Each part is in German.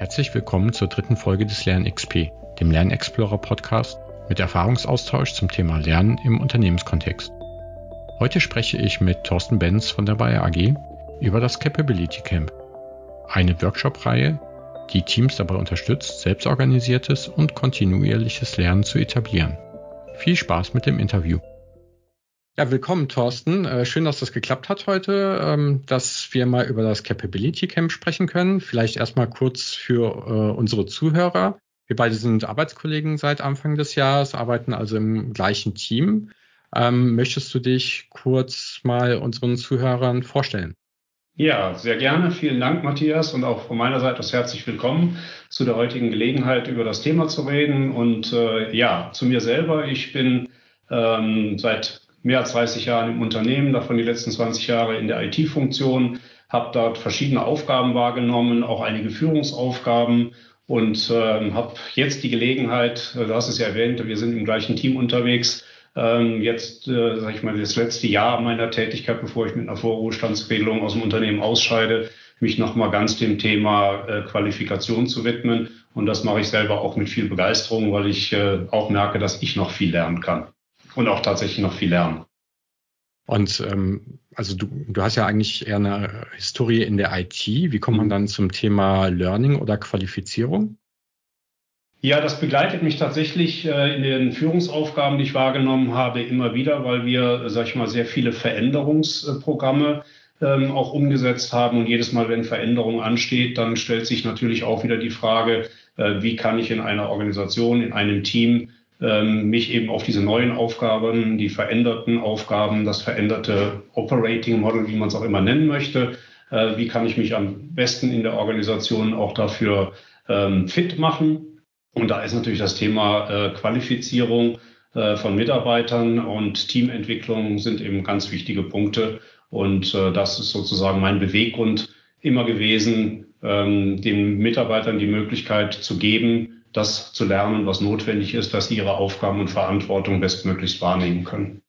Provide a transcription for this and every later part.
Herzlich willkommen zur dritten Folge des LernXP, dem Lernexplorer Podcast mit Erfahrungsaustausch zum Thema Lernen im Unternehmenskontext. Heute spreche ich mit Thorsten Benz von der Bayer AG über das Capability Camp, eine Workshop-Reihe, die Teams dabei unterstützt, selbstorganisiertes und kontinuierliches Lernen zu etablieren. Viel Spaß mit dem Interview. Ja, willkommen, Thorsten. Äh, schön, dass das geklappt hat heute, ähm, dass wir mal über das Capability Camp sprechen können. Vielleicht erstmal kurz für äh, unsere Zuhörer. Wir beide sind Arbeitskollegen seit Anfang des Jahres, arbeiten also im gleichen Team. Ähm, möchtest du dich kurz mal unseren Zuhörern vorstellen? Ja, sehr gerne. Vielen Dank, Matthias, und auch von meiner Seite aus herzlich willkommen zu der heutigen Gelegenheit, über das Thema zu reden. Und äh, ja, zu mir selber. Ich bin ähm, seit mehr als 30 Jahren im Unternehmen, davon die letzten 20 Jahre in der IT-Funktion, habe dort verschiedene Aufgaben wahrgenommen, auch einige Führungsaufgaben und äh, habe jetzt die Gelegenheit, äh, du hast es ja erwähnt, wir sind im gleichen Team unterwegs, ähm, jetzt, äh, sag ich mal, das letzte Jahr meiner Tätigkeit, bevor ich mit einer Vorruhestandsregelung aus dem Unternehmen ausscheide, mich nochmal ganz dem Thema äh, Qualifikation zu widmen. Und das mache ich selber auch mit viel Begeisterung, weil ich äh, auch merke, dass ich noch viel lernen kann und auch tatsächlich noch viel lernen. Und ähm, also du, du hast ja eigentlich eher eine Historie in der IT. Wie kommt man mhm. dann zum Thema Learning oder Qualifizierung? Ja, das begleitet mich tatsächlich äh, in den Führungsaufgaben, die ich wahrgenommen habe, immer wieder, weil wir, sag ich mal, sehr viele Veränderungsprogramme ähm, auch umgesetzt haben. Und jedes Mal, wenn Veränderung ansteht, dann stellt sich natürlich auch wieder die Frage, äh, wie kann ich in einer Organisation, in einem Team mich eben auf diese neuen Aufgaben, die veränderten Aufgaben, das veränderte Operating Model, wie man es auch immer nennen möchte, äh, wie kann ich mich am besten in der Organisation auch dafür ähm, fit machen. Und da ist natürlich das Thema äh, Qualifizierung äh, von Mitarbeitern und Teamentwicklung sind eben ganz wichtige Punkte. Und das ist sozusagen mein Beweggrund immer gewesen, ähm, den Mitarbeitern die Möglichkeit zu geben, das zu lernen, was notwendig ist, dass sie ihre Aufgaben und Verantwortung bestmöglichst wahrnehmen können.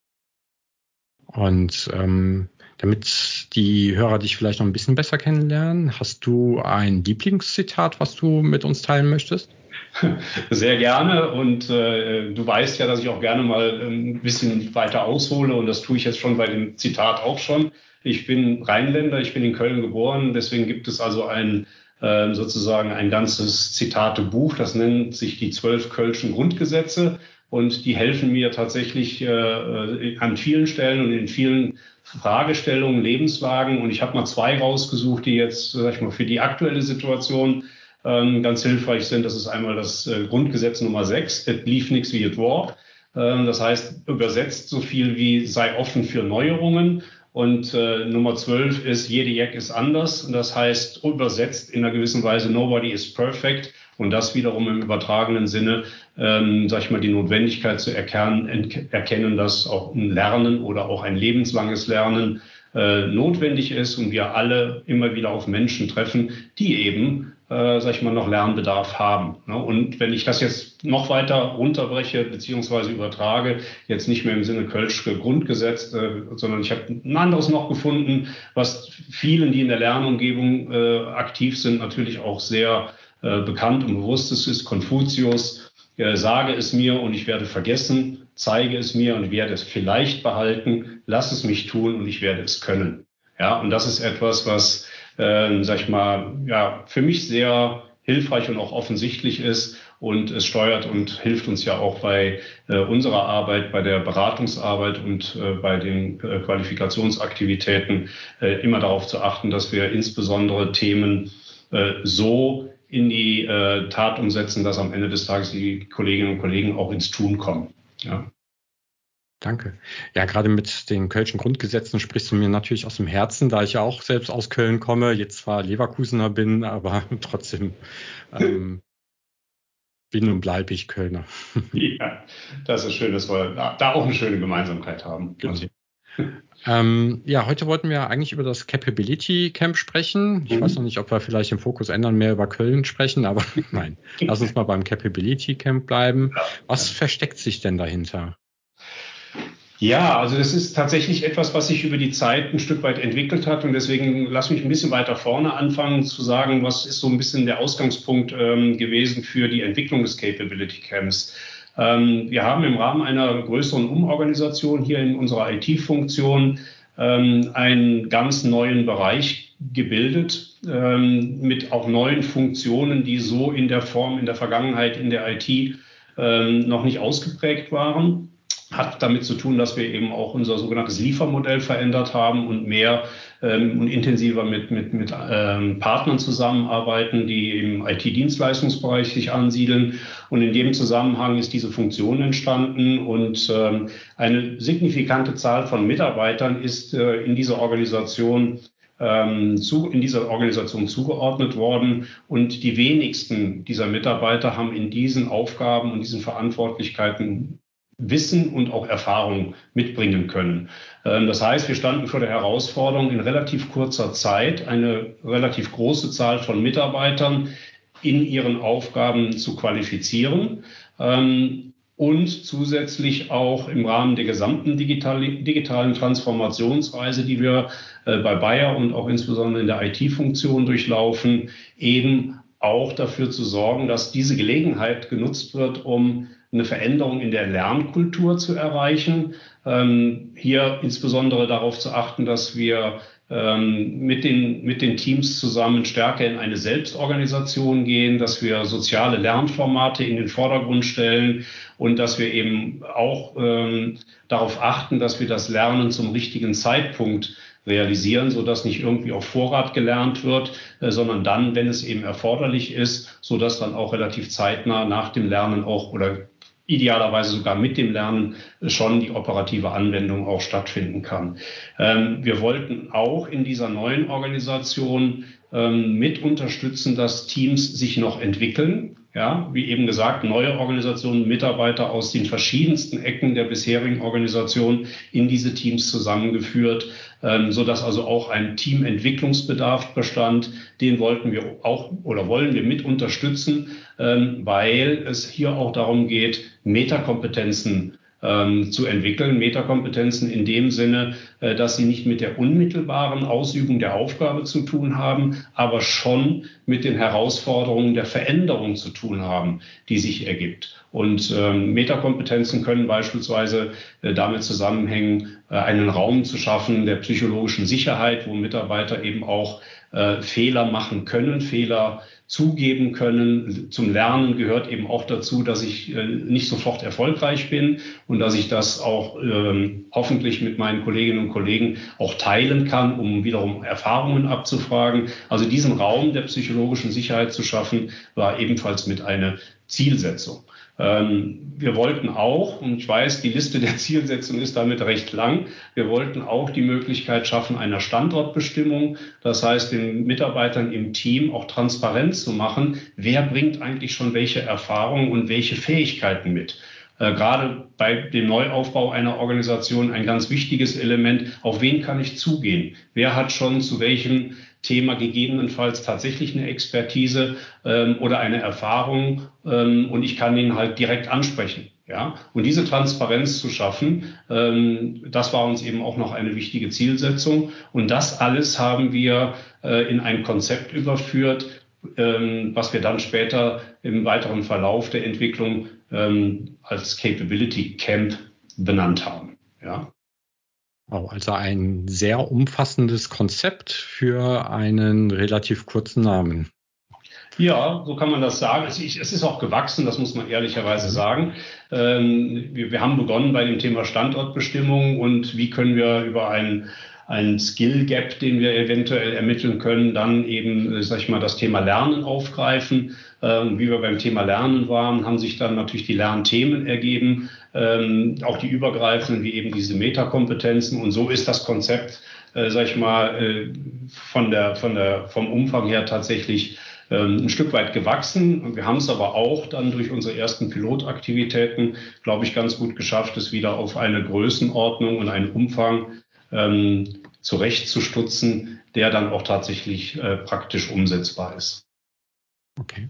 Und ähm, damit die Hörer dich vielleicht noch ein bisschen besser kennenlernen, hast du ein Lieblingszitat, was du mit uns teilen möchtest? Sehr gerne und äh, du weißt ja, dass ich auch gerne mal ein bisschen weiter aushole und das tue ich jetzt schon bei dem Zitat auch schon. Ich bin Rheinländer, ich bin in Köln geboren, deswegen gibt es also ein ähm, sozusagen ein ganzes Zitatebuch, das nennt sich die zwölf Kölschen Grundgesetze und die helfen mir tatsächlich äh, äh, an vielen Stellen und in vielen Fragestellungen, Lebenslagen und ich habe mal zwei rausgesucht, die jetzt, sag ich mal, für die aktuelle Situation ähm, ganz hilfreich sind. Das ist einmal das äh, Grundgesetz Nummer 6, it lief nix wie it war. Ähm, das heißt, übersetzt so viel wie sei offen für Neuerungen. Und äh, Nummer 12 ist, jede Jack ist anders. Und das heißt, übersetzt in einer gewissen Weise, nobody is perfect. Und das wiederum im übertragenen Sinne, ähm, sag ich mal, die Notwendigkeit zu erkennen, erkennen, dass auch ein Lernen oder auch ein lebenslanges Lernen äh, notwendig ist und wir alle immer wieder auf Menschen treffen, die eben äh, sag ich mal, noch Lernbedarf haben. Ne? Und wenn ich das jetzt noch weiter runterbreche beziehungsweise übertrage, jetzt nicht mehr im Sinne Kölschke Grundgesetz, äh, sondern ich habe ein anderes noch gefunden, was vielen, die in der Lernumgebung äh, aktiv sind, natürlich auch sehr äh, bekannt und bewusst ist, ist Konfuzius. Sage es mir und ich werde vergessen, zeige es mir und werde es vielleicht behalten, lass es mich tun und ich werde es können. Ja, und das ist etwas, was äh, sag ich mal, ja, für mich sehr hilfreich und auch offensichtlich ist. Und es steuert und hilft uns ja auch bei äh, unserer Arbeit, bei der Beratungsarbeit und äh, bei den äh, Qualifikationsaktivitäten äh, immer darauf zu achten, dass wir insbesondere Themen äh, so in die äh, Tat umsetzen, dass am Ende des Tages die Kolleginnen und Kollegen auch ins Tun kommen. Ja. Danke. Ja, gerade mit den Kölschen Grundgesetzen sprichst du mir natürlich aus dem Herzen, da ich ja auch selbst aus Köln komme, jetzt zwar Leverkusener bin, aber trotzdem ähm, bin und bleibe ich Kölner. Ja, das ist schön, dass wir da auch eine schöne Gemeinsamkeit haben. Genau. Ähm, ja, heute wollten wir eigentlich über das Capability Camp sprechen. Ich mhm. weiß noch nicht, ob wir vielleicht den Fokus ändern, mehr über Köln sprechen, aber nein, lass uns mal beim Capability Camp bleiben. Was versteckt sich denn dahinter? Ja, also das ist tatsächlich etwas, was sich über die Zeit ein Stück weit entwickelt hat. Und deswegen lass mich ein bisschen weiter vorne anfangen zu sagen, was ist so ein bisschen der Ausgangspunkt ähm, gewesen für die Entwicklung des Capability Camps. Ähm, wir haben im Rahmen einer größeren Umorganisation hier in unserer IT-Funktion ähm, einen ganz neuen Bereich gebildet ähm, mit auch neuen Funktionen, die so in der Form in der Vergangenheit in der IT ähm, noch nicht ausgeprägt waren hat damit zu tun, dass wir eben auch unser sogenanntes Liefermodell verändert haben und mehr ähm, und intensiver mit, mit, mit ähm, Partnern zusammenarbeiten, die im IT-Dienstleistungsbereich sich ansiedeln. Und in dem Zusammenhang ist diese Funktion entstanden und ähm, eine signifikante Zahl von Mitarbeitern ist äh, in dieser Organisation ähm, zu, in dieser Organisation zugeordnet worden. Und die wenigsten dieser Mitarbeiter haben in diesen Aufgaben und diesen Verantwortlichkeiten Wissen und auch Erfahrung mitbringen können. Ähm, das heißt, wir standen vor der Herausforderung, in relativ kurzer Zeit eine relativ große Zahl von Mitarbeitern in ihren Aufgaben zu qualifizieren ähm, und zusätzlich auch im Rahmen der gesamten digitalen Transformationsreise, die wir äh, bei Bayer und auch insbesondere in der IT-Funktion durchlaufen, eben auch dafür zu sorgen, dass diese Gelegenheit genutzt wird, um eine Veränderung in der Lernkultur zu erreichen. Ähm, hier insbesondere darauf zu achten, dass wir ähm, mit, den, mit den Teams zusammen stärker in eine Selbstorganisation gehen, dass wir soziale Lernformate in den Vordergrund stellen und dass wir eben auch ähm, darauf achten, dass wir das Lernen zum richtigen Zeitpunkt realisieren, so dass nicht irgendwie auf Vorrat gelernt wird, äh, sondern dann, wenn es eben erforderlich ist, so dass dann auch relativ zeitnah nach dem Lernen auch oder idealerweise sogar mit dem Lernen schon die operative Anwendung auch stattfinden kann. Ähm, wir wollten auch in dieser neuen Organisation ähm, mit unterstützen, dass Teams sich noch entwickeln. Ja, wie eben gesagt, neue Organisationen, Mitarbeiter aus den verschiedensten Ecken der bisherigen Organisation in diese Teams zusammengeführt, ähm, so dass also auch ein Teamentwicklungsbedarf bestand. Den wollten wir auch oder wollen wir mit unterstützen, weil es hier auch darum geht, Metakompetenzen ähm, zu entwickeln. Metakompetenzen in dem Sinne, äh, dass sie nicht mit der unmittelbaren Ausübung der Aufgabe zu tun haben, aber schon mit den Herausforderungen der Veränderung zu tun haben, die sich ergibt. Und ähm, Metakompetenzen können beispielsweise äh, damit zusammenhängen, äh, einen Raum zu schaffen der psychologischen Sicherheit, wo Mitarbeiter eben auch äh, Fehler machen können, Fehler zugeben können. Zum Lernen gehört eben auch dazu, dass ich äh, nicht sofort erfolgreich bin und dass ich das auch ähm, hoffentlich mit meinen Kolleginnen und Kollegen auch teilen kann, um wiederum Erfahrungen abzufragen. Also diesen Raum der psychologischen Sicherheit zu schaffen, war ebenfalls mit einer Zielsetzung. Ähm, wir wollten auch, und ich weiß, die Liste der Zielsetzungen ist damit recht lang, wir wollten auch die Möglichkeit schaffen einer Standortbestimmung. Das heißt, den Mitarbeitern im Team auch transparent zu machen, wer bringt eigentlich schon welche Erfahrungen und welche Fähigkeiten mit äh, gerade bei dem Neuaufbau einer Organisation ein ganz wichtiges Element. Auf wen kann ich zugehen? Wer hat schon zu welchem Thema gegebenenfalls tatsächlich eine Expertise ähm, oder eine Erfahrung ähm, und ich kann ihn halt direkt ansprechen. Ja, und diese Transparenz zu schaffen, ähm, das war uns eben auch noch eine wichtige Zielsetzung. Und das alles haben wir äh, in ein Konzept überführt, ähm, was wir dann später im weiteren Verlauf der Entwicklung ähm, als Capability Camp benannt haben. Ja. Also ein sehr umfassendes Konzept für einen relativ kurzen Namen. Ja, so kann man das sagen. Es ist auch gewachsen, das muss man ehrlicherweise mhm. sagen. Ähm, wir haben begonnen bei dem Thema Standortbestimmung und wie können wir über einen ein Skill Gap, den wir eventuell ermitteln können, dann eben, äh, sag ich mal, das Thema Lernen aufgreifen. Ähm, wie wir beim Thema Lernen waren, haben sich dann natürlich die Lernthemen ergeben, ähm, auch die übergreifenden, wie eben diese Metakompetenzen. Und so ist das Konzept, äh, sag ich mal, äh, von der, von der, vom Umfang her tatsächlich ähm, ein Stück weit gewachsen. Und wir haben es aber auch dann durch unsere ersten Pilotaktivitäten, glaube ich, ganz gut geschafft, es wieder auf eine Größenordnung und einen Umfang zurechtzustutzen, der dann auch tatsächlich äh, praktisch umsetzbar ist. Okay.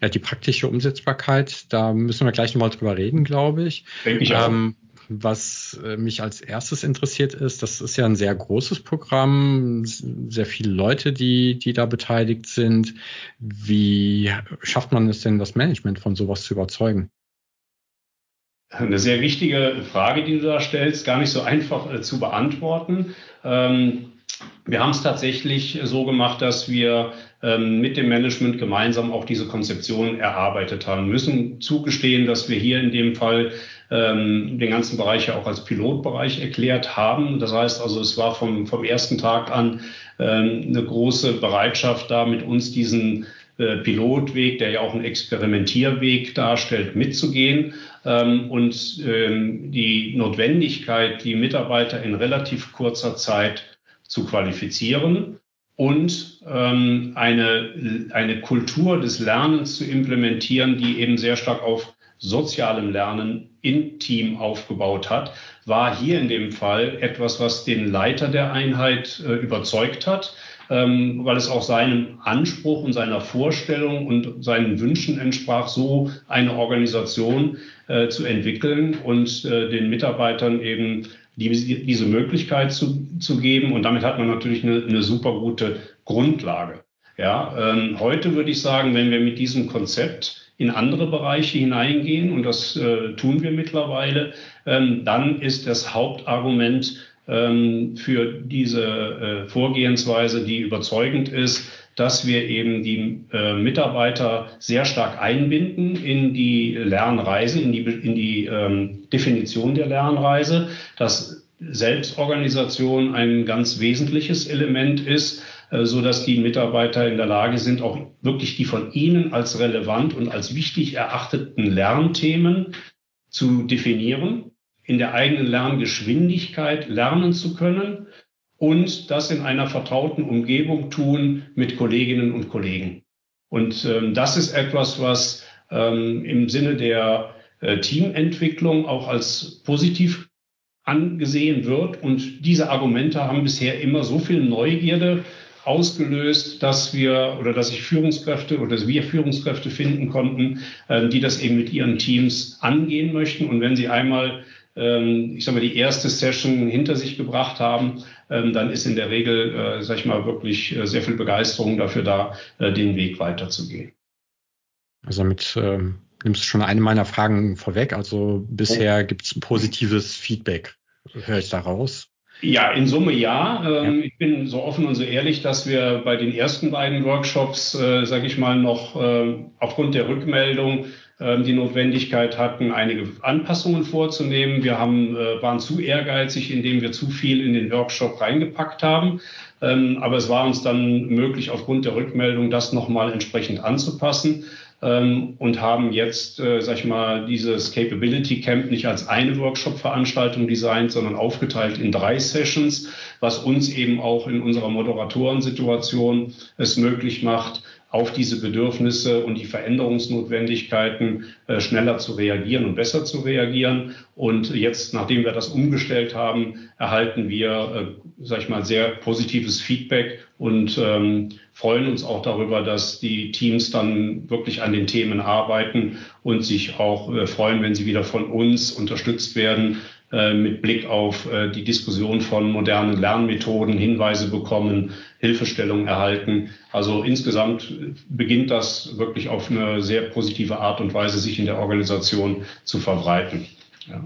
Ja, die praktische Umsetzbarkeit, da müssen wir gleich nochmal drüber reden, glaube ich. Denke ich auch. Ähm, was äh, mich als erstes interessiert ist, das ist ja ein sehr großes Programm, sehr viele Leute, die, die da beteiligt sind. Wie schafft man es denn, das Management von sowas zu überzeugen? Eine sehr wichtige Frage, die du da stellst, gar nicht so einfach äh, zu beantworten. Ähm, wir haben es tatsächlich so gemacht, dass wir ähm, mit dem Management gemeinsam auch diese Konzeption erarbeitet haben. Wir müssen zugestehen, dass wir hier in dem Fall ähm, den ganzen Bereich ja auch als Pilotbereich erklärt haben. Das heißt also, es war vom, vom ersten Tag an ähm, eine große Bereitschaft da, mit uns diesen Pilotweg, der ja auch einen Experimentierweg darstellt, mitzugehen. Ähm, und ähm, die Notwendigkeit, die Mitarbeiter in relativ kurzer Zeit zu qualifizieren und ähm, eine, eine Kultur des Lernens zu implementieren, die eben sehr stark auf sozialem Lernen im Team aufgebaut hat, war hier in dem Fall etwas, was den Leiter der Einheit äh, überzeugt hat, ähm, weil es auch seinem Anspruch und seiner Vorstellung und seinen Wünschen entsprach, so eine Organisation äh, zu entwickeln und äh, den Mitarbeitern eben die, diese Möglichkeit zu, zu geben. Und damit hat man natürlich eine, eine super gute Grundlage. Ja, ähm, heute würde ich sagen, wenn wir mit diesem Konzept in andere Bereiche hineingehen, und das äh, tun wir mittlerweile, ähm, dann ist das Hauptargument für diese äh, Vorgehensweise, die überzeugend ist, dass wir eben die äh, Mitarbeiter sehr stark einbinden in die Lernreise, in die, in die ähm, Definition der Lernreise, dass Selbstorganisation ein ganz wesentliches Element ist, äh, so dass die Mitarbeiter in der Lage sind, auch wirklich die von ihnen als relevant und als wichtig erachteten Lernthemen zu definieren, in der eigenen Lerngeschwindigkeit lernen zu können und das in einer vertrauten Umgebung tun mit Kolleginnen und Kollegen. Und ähm, das ist etwas, was ähm, im Sinne der äh, Teamentwicklung auch als positiv angesehen wird. Und diese Argumente haben bisher immer so viel Neugierde ausgelöst, dass wir oder dass ich Führungskräfte oder dass wir Führungskräfte finden konnten, äh, die das eben mit ihren Teams angehen möchten. Und wenn sie einmal ähm, ich sage mal, die erste Session hinter sich gebracht haben, ähm, dann ist in der Regel, äh, sag ich mal, wirklich äh, sehr viel Begeisterung dafür da, äh, den Weg weiterzugehen. Also damit ähm, nimmst du schon eine meiner Fragen vorweg. Also bisher oh. gibt es positives Feedback, höre ich da raus. Ja, in Summe ja. Ähm, ja. Ich bin so offen und so ehrlich, dass wir bei den ersten beiden Workshops, äh, sage ich mal, noch äh, aufgrund der Rückmeldung ähm, die Notwendigkeit hatten, einige Anpassungen vorzunehmen. Wir haben, äh, waren zu ehrgeizig, indem wir zu viel in den Workshop reingepackt haben. Ähm, aber es war uns dann möglich, aufgrund der Rückmeldung das nochmal entsprechend anzupassen ähm, und haben jetzt, äh, sag ich mal, dieses Capability Camp nicht als eine Workshop-Veranstaltung designt, sondern aufgeteilt in drei Sessions, was uns eben auch in unserer Moderatorensituation es möglich macht, auf diese Bedürfnisse und die Veränderungsnotwendigkeiten äh, schneller zu reagieren und besser zu reagieren. Und jetzt, nachdem wir das umgestellt haben, erhalten wir, äh, sag ich mal, sehr positives Feedback und ähm, freuen uns auch darüber, dass die Teams dann wirklich an den Themen arbeiten und sich auch äh, freuen, wenn sie wieder von uns unterstützt werden, mit Blick auf äh, die Diskussion von modernen Lernmethoden Hinweise bekommen, Hilfestellung erhalten. Also insgesamt beginnt das wirklich auf eine sehr positive Art und Weise sich in der Organisation zu verbreiten. Ja.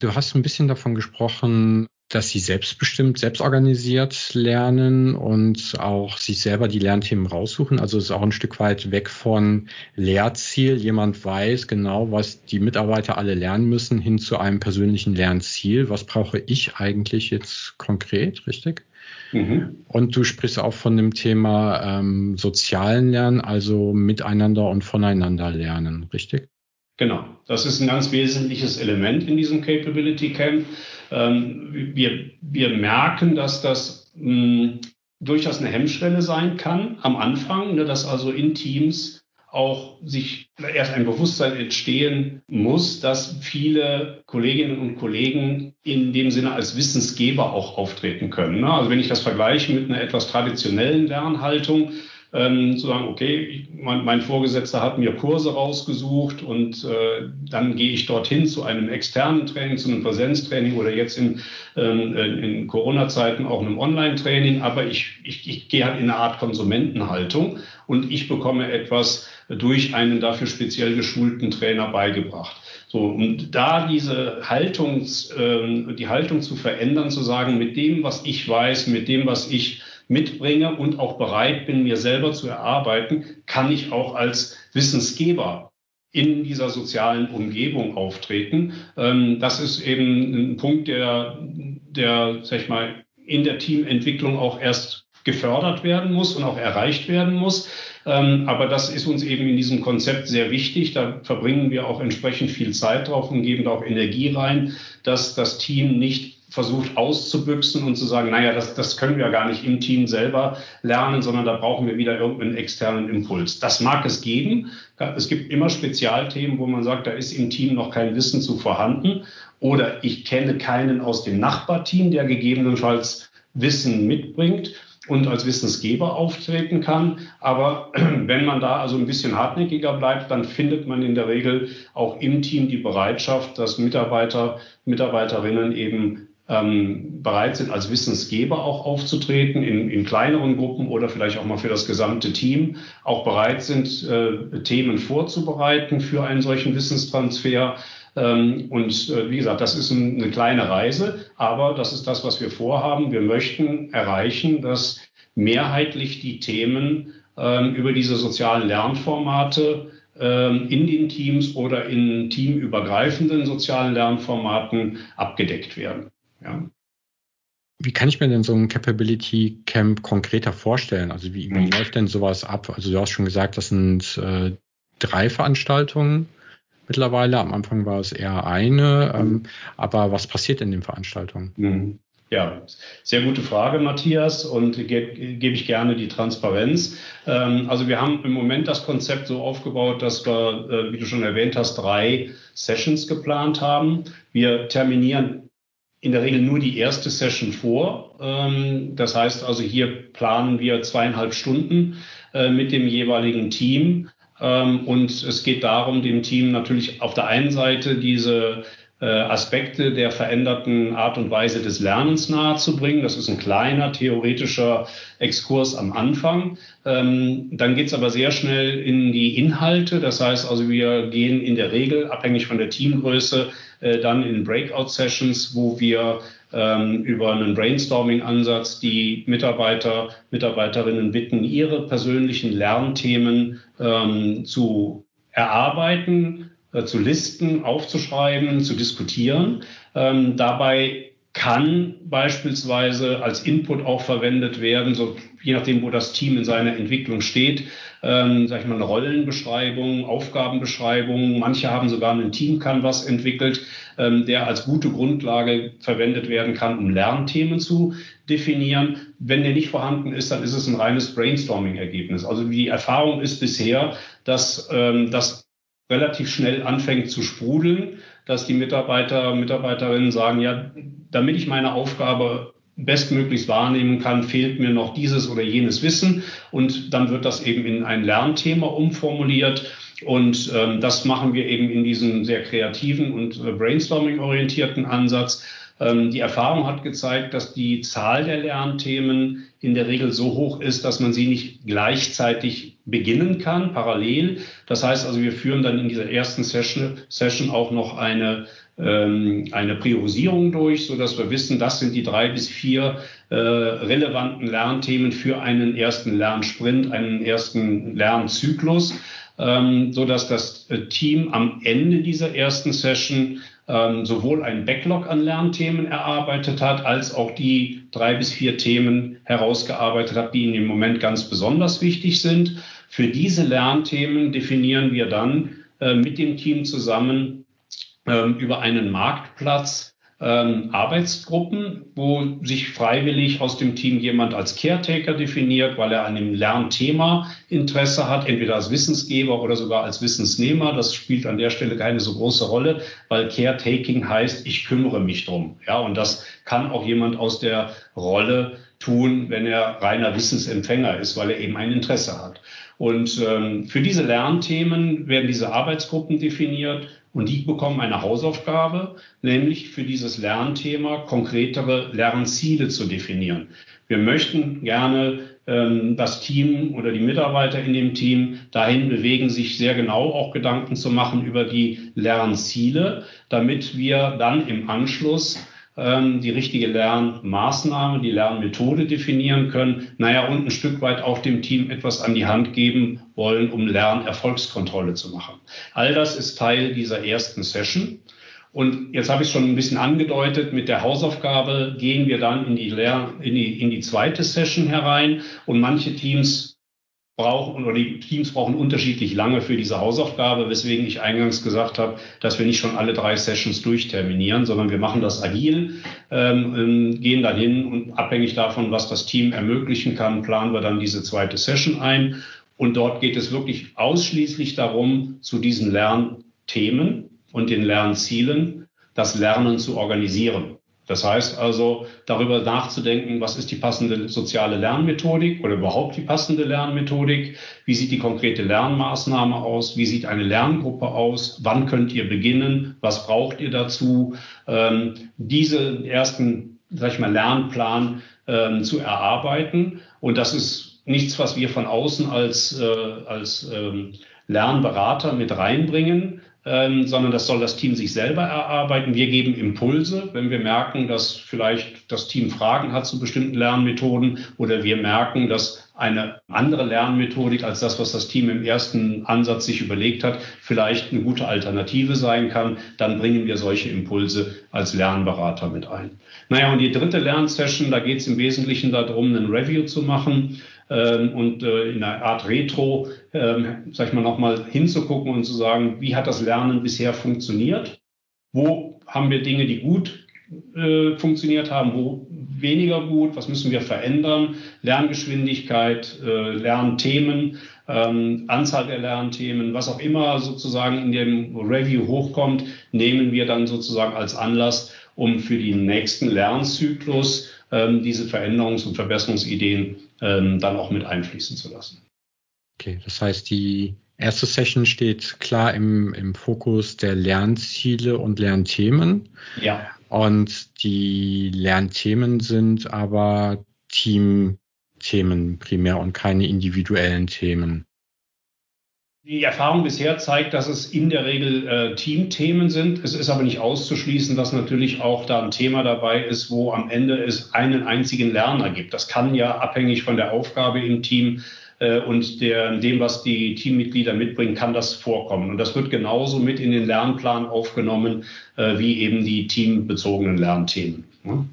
Du hast ein bisschen davon gesprochen, dass sie selbstbestimmt, selbstorganisiert lernen und auch sich selber die Lernthemen raussuchen. Also es ist auch ein Stück weit weg von Lehrziel. Jemand weiß genau, was die Mitarbeiter alle lernen müssen, hin zu einem persönlichen Lernziel. Was brauche ich eigentlich jetzt konkret, richtig? Mhm. Und du sprichst auch von dem Thema ähm, sozialen Lernen, also miteinander und voneinander lernen, richtig? Genau, das ist ein ganz wesentliches Element in diesem Capability Camp. Ähm, wir, wir merken, dass das hm, durchaus eine Hemmschwelle sein kann am Anfang, ne, dass also in Teams auch sich erst ein Bewusstsein entstehen muss, dass viele Kolleginnen und Kollegen in dem Sinne als Wissensgeber auch auftreten können. Ne? Also wenn ich das vergleiche mit einer etwas traditionellen Lernhaltung, ähm, zu sagen, okay, mein, mein, Vorgesetzter hat mir Kurse rausgesucht und äh, dann gehe ich dorthin zu einem externen Training, zu einem Präsenztraining oder jetzt in, ähm, in Corona-Zeiten auch einem Online-Training, aber ich, ich, ich gehe halt in eine Art Konsumentenhaltung und ich bekomme etwas durch einen dafür speziell geschulten Trainer beigebracht. So, und da diese Haltungs, äh, die Haltung zu verändern, zu sagen, mit dem, was ich weiß, mit dem, was ich mitbringe und auch bereit bin, mir selber zu erarbeiten, kann ich auch als Wissensgeber in dieser sozialen Umgebung auftreten. Ähm, das ist eben ein Punkt, der, der, sag ich mal, in der Teamentwicklung auch erst gefördert werden muss und auch erreicht werden muss. Ähm, aber das ist uns eben in diesem Konzept sehr wichtig. Da verbringen wir auch entsprechend viel Zeit drauf und geben da auch Energie rein, dass das Team nicht versucht auszubüchsen und zu sagen, naja, das, das können wir gar nicht im Team selber lernen, sondern da brauchen wir wieder irgendeinen externen Impuls. Das mag es geben. Es gibt immer Spezialthemen, wo man sagt, da ist im Team noch kein Wissen zu vorhanden oder ich kenne keinen aus dem Nachbarteam, der gegebenenfalls Wissen mitbringt und als Wissensgeber auftreten kann. Aber wenn man da also ein bisschen hartnäckiger bleibt, dann findet man in der Regel auch im Team die Bereitschaft, dass Mitarbeiter, Mitarbeiterinnen eben ähm, bereit sind, als Wissensgeber auch aufzutreten, in, in kleineren Gruppen oder vielleicht auch mal für das gesamte Team, auch bereit sind, äh, Themen vorzubereiten für einen solchen Wissenstransfer ähm, und äh, wie gesagt, das ist eine kleine Reise, aber das ist das, was wir vorhaben. Wir möchten erreichen, dass mehrheitlich die Themen ähm, über diese sozialen Lernformate ähm, in den Teams oder in teamübergreifenden sozialen Lernformaten abgedeckt werden. Ja. Wie kann ich mir denn so ein Capability Camp konkreter vorstellen? Also wie, wie mhm. läuft denn sowas ab? Also du hast schon gesagt, das sind äh, drei Veranstaltungen mittlerweile. Am Anfang war es eher eine. Ähm, aber was passiert in den Veranstaltungen? Mhm. Ja, sehr gute Frage, Matthias, und gebe geb ich gerne die Transparenz. Ähm, also wir haben im Moment das Konzept so aufgebaut, dass wir, äh, wie du schon erwähnt hast, drei Sessions geplant haben. Wir terminieren in der Regel nur die erste Session vor. Ähm, das heißt also, hier planen wir zweieinhalb Stunden äh, mit dem jeweiligen Team ähm, und es geht darum, dem Team natürlich auf der einen Seite diese Aspekte der veränderten Art und Weise des Lernens nahezubringen. Das ist ein kleiner theoretischer Exkurs am Anfang. Ähm, dann geht es aber sehr schnell in die Inhalte. Das heißt also, wir gehen in der Regel, abhängig von der Teamgröße, äh, dann in Breakout-Sessions, wo wir ähm, über einen Brainstorming-Ansatz die Mitarbeiter, Mitarbeiterinnen bitten, ihre persönlichen Lernthemen ähm, zu erarbeiten, äh, zu listen, aufzuschreiben, zu diskutieren. Ähm, dabei kann beispielsweise als Input auch verwendet werden, so je nachdem, wo das Team in seiner Entwicklung steht, ähm, sag ich mal, eine Rollenbeschreibung, Aufgabenbeschreibung. Manche haben sogar einen Team-Canvas entwickelt, ähm, der als gute Grundlage verwendet werden kann, um Lernthemen zu definieren. Wenn der nicht vorhanden ist, dann ist es ein reines Brainstorming-Ergebnis. Also die Erfahrung ist bisher, dass ähm, das relativ schnell anfängt zu sprudeln, dass die Mitarbeiter, Mitarbeiterinnen sagen, ja, damit ich meine Aufgabe bestmöglichst wahrnehmen kann, fehlt mir noch dieses oder jenes Wissen. Und dann wird das eben in ein Lernthema umformuliert. Und ähm, das machen wir eben in diesem sehr kreativen und äh, brainstorming-orientierten Ansatz. Ähm, die Erfahrung hat gezeigt, dass die Zahl der Lernthemen in der Regel so hoch ist, dass man sie nicht gleichzeitig beginnen kann, parallel. Das heißt also, wir führen dann in dieser ersten Session, Session auch noch eine, ähm, eine Priorisierung durch, so dass wir wissen, das sind die drei bis vier äh, relevanten Lernthemen für einen ersten Lernsprint, einen ersten Lernzyklus, ähm, so dass das äh, Team am Ende dieser ersten Session ähm, sowohl ein Backlog an Lernthemen erarbeitet hat, als auch die drei bis vier Themen herausgearbeitet hat, die in dem Moment ganz besonders wichtig sind. Für diese Lernthemen definieren wir dann äh, mit dem Team zusammen äh, über einen Marktplatz ähm, Arbeitsgruppen, wo sich freiwillig aus dem Team jemand als Caretaker definiert, weil er an dem Lernthema Interesse hat, entweder als Wissensgeber oder sogar als Wissensnehmer. Das spielt an der Stelle keine so große Rolle, weil Caretaking heißt, ich kümmere mich drum. Ja, und das kann auch jemand aus der Rolle tun, wenn er reiner Wissensempfänger ist, weil er eben ein Interesse hat. Und ähm, für diese Lernthemen werden diese Arbeitsgruppen definiert und die bekommen eine Hausaufgabe, nämlich für dieses Lernthema konkretere Lernziele zu definieren. Wir möchten gerne ähm, das Team oder die Mitarbeiter in dem Team dahin bewegen, sich sehr genau auch Gedanken zu machen über die Lernziele, damit wir dann im Anschluss ähm, die richtige Lernmaßnahme, die Lernmethode definieren können. Naja, und ein Stück weit auch dem Team etwas an die Hand geben wollen, um Lernerfolgskontrolle zu machen. All das ist Teil dieser ersten Session. Und jetzt habe ich schon ein bisschen angedeutet, mit der Hausaufgabe gehen wir dann in die, Lehr in die, in die zweite Session herein und manche Teams brauchen oder die Teams brauchen unterschiedlich lange für diese Hausaufgabe, weswegen ich eingangs gesagt habe, dass wir nicht schon alle drei Sessions durchterminieren, sondern wir machen das agil, ähm, ähm, gehen dann hin und abhängig davon, was das Team ermöglichen kann, planen wir dann diese zweite Session ein. Und dort geht es wirklich ausschließlich darum, zu diesen Lernthemen und den Lernzielen das Lernen zu organisieren. Das heißt also, darüber nachzudenken, was ist die passende soziale Lernmethodik oder überhaupt die passende Lernmethodik? Wie sieht die konkrete Lernmaßnahme aus? Wie sieht eine Lerngruppe aus? Wann könnt ihr beginnen? Was braucht ihr dazu? Ähm, diese ersten, sag ich mal, Lernplan ähm, zu erarbeiten. Und das ist nichts, was wir von außen als, äh, als ähm, Lernberater mit reinbringen, ähm, sondern das soll das Team sich selber erarbeiten. Wir geben Impulse, wenn wir merken, dass vielleicht das Team Fragen hat zu bestimmten Lernmethoden oder wir merken, dass eine andere Lernmethodik als das, was das Team im ersten Ansatz sich überlegt hat, vielleicht eine gute Alternative sein kann, dann bringen wir solche Impulse als Lernberater mit ein. Naja, und die dritte Lernsession, da geht es im Wesentlichen darum, einen Review zu machen ähm, und äh, in einer Art Retro, ähm, sag ich mal, nochmal hinzugucken und zu sagen, wie hat das Lernen bisher funktioniert? Wo haben wir Dinge, die gut äh, funktioniert haben, wo weniger gut, was müssen wir verändern, Lerngeschwindigkeit, äh, Lernthemen, ähm, Anzahl der Lernthemen, was auch immer sozusagen in dem Review hochkommt, nehmen wir dann sozusagen als Anlass, um für den nächsten Lernzyklus ähm, diese Veränderungs- und Verbesserungsideen ähm, dann auch mit einfließen zu lassen. Okay, das heißt, die erste Session steht klar im, im Fokus der Lernziele und Lernthemen. Ja. Und die Lernthemen sind aber Teamthemen primär und keine individuellen Themen. Die Erfahrung bisher zeigt, dass es in der Regel äh, Teamthemen sind. Es ist aber nicht auszuschließen, dass natürlich auch da ein Thema dabei ist, wo am Ende es einen einzigen Lerner gibt. Das kann ja abhängig von der Aufgabe im Team äh, und der, dem, was die Teammitglieder mitbringen, kann das vorkommen. Und das wird genauso mit in den Lernplan aufgenommen, äh, wie eben die teambezogenen Lernthemen. Ja.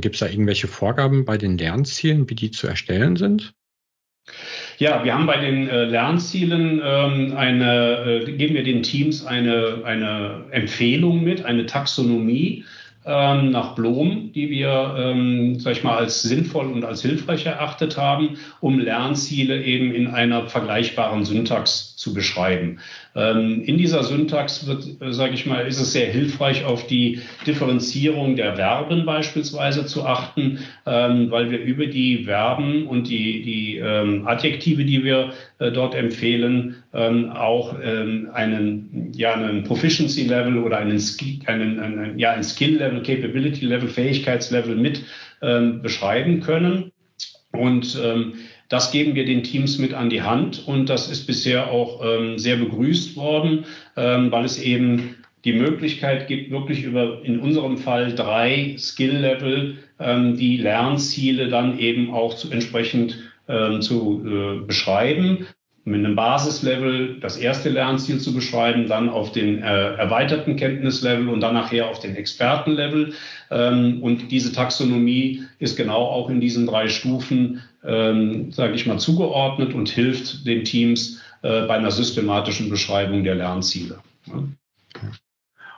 Gibt es da irgendwelche Vorgaben bei den Lernzielen, wie die zu erstellen sind? Ja, wir haben bei den äh, Lernzielen ähm, eine, äh, geben wir den Teams eine, eine Empfehlung mit, eine Taxonomie ähm, nach Blom, die wir, ähm, sag ich mal, als sinnvoll und als hilfreich erachtet haben, um Lernziele eben in einer vergleichbaren Syntax zu beschreiben. Ähm, in dieser Syntax wird, äh, sage ich mal, ist es sehr hilfreich, auf die Differenzierung der Verben beispielsweise zu achten, ähm, weil wir über die Verben und die, die ähm, Adjektive, die wir äh, dort empfehlen, auch einen, ja, einen Proficiency-Level oder einen, einen, einen, ja, ein Skill-Level, Capability-Level, Fähigkeitslevel mit beschreiben können. Und ähm, das geben wir den Teams mit an die Hand und das ist bisher auch ähm, sehr begrüßt worden, ähm, weil es eben die Möglichkeit gibt, wirklich über in unserem Fall drei Skill-Level ähm, die Lernziele dann eben auch zu, entsprechend ähm, zu äh, beschreiben mit einem Basislevel das erste Lernziel zu beschreiben, dann auf den äh, erweiterten Kenntnislevel und dann nachher auf den Expertenlevel. Ähm, und diese Taxonomie ist genau auch in diesen drei Stufen, ähm, sage ich mal, zugeordnet und hilft den Teams äh, bei einer systematischen Beschreibung der Lernziele. Ja.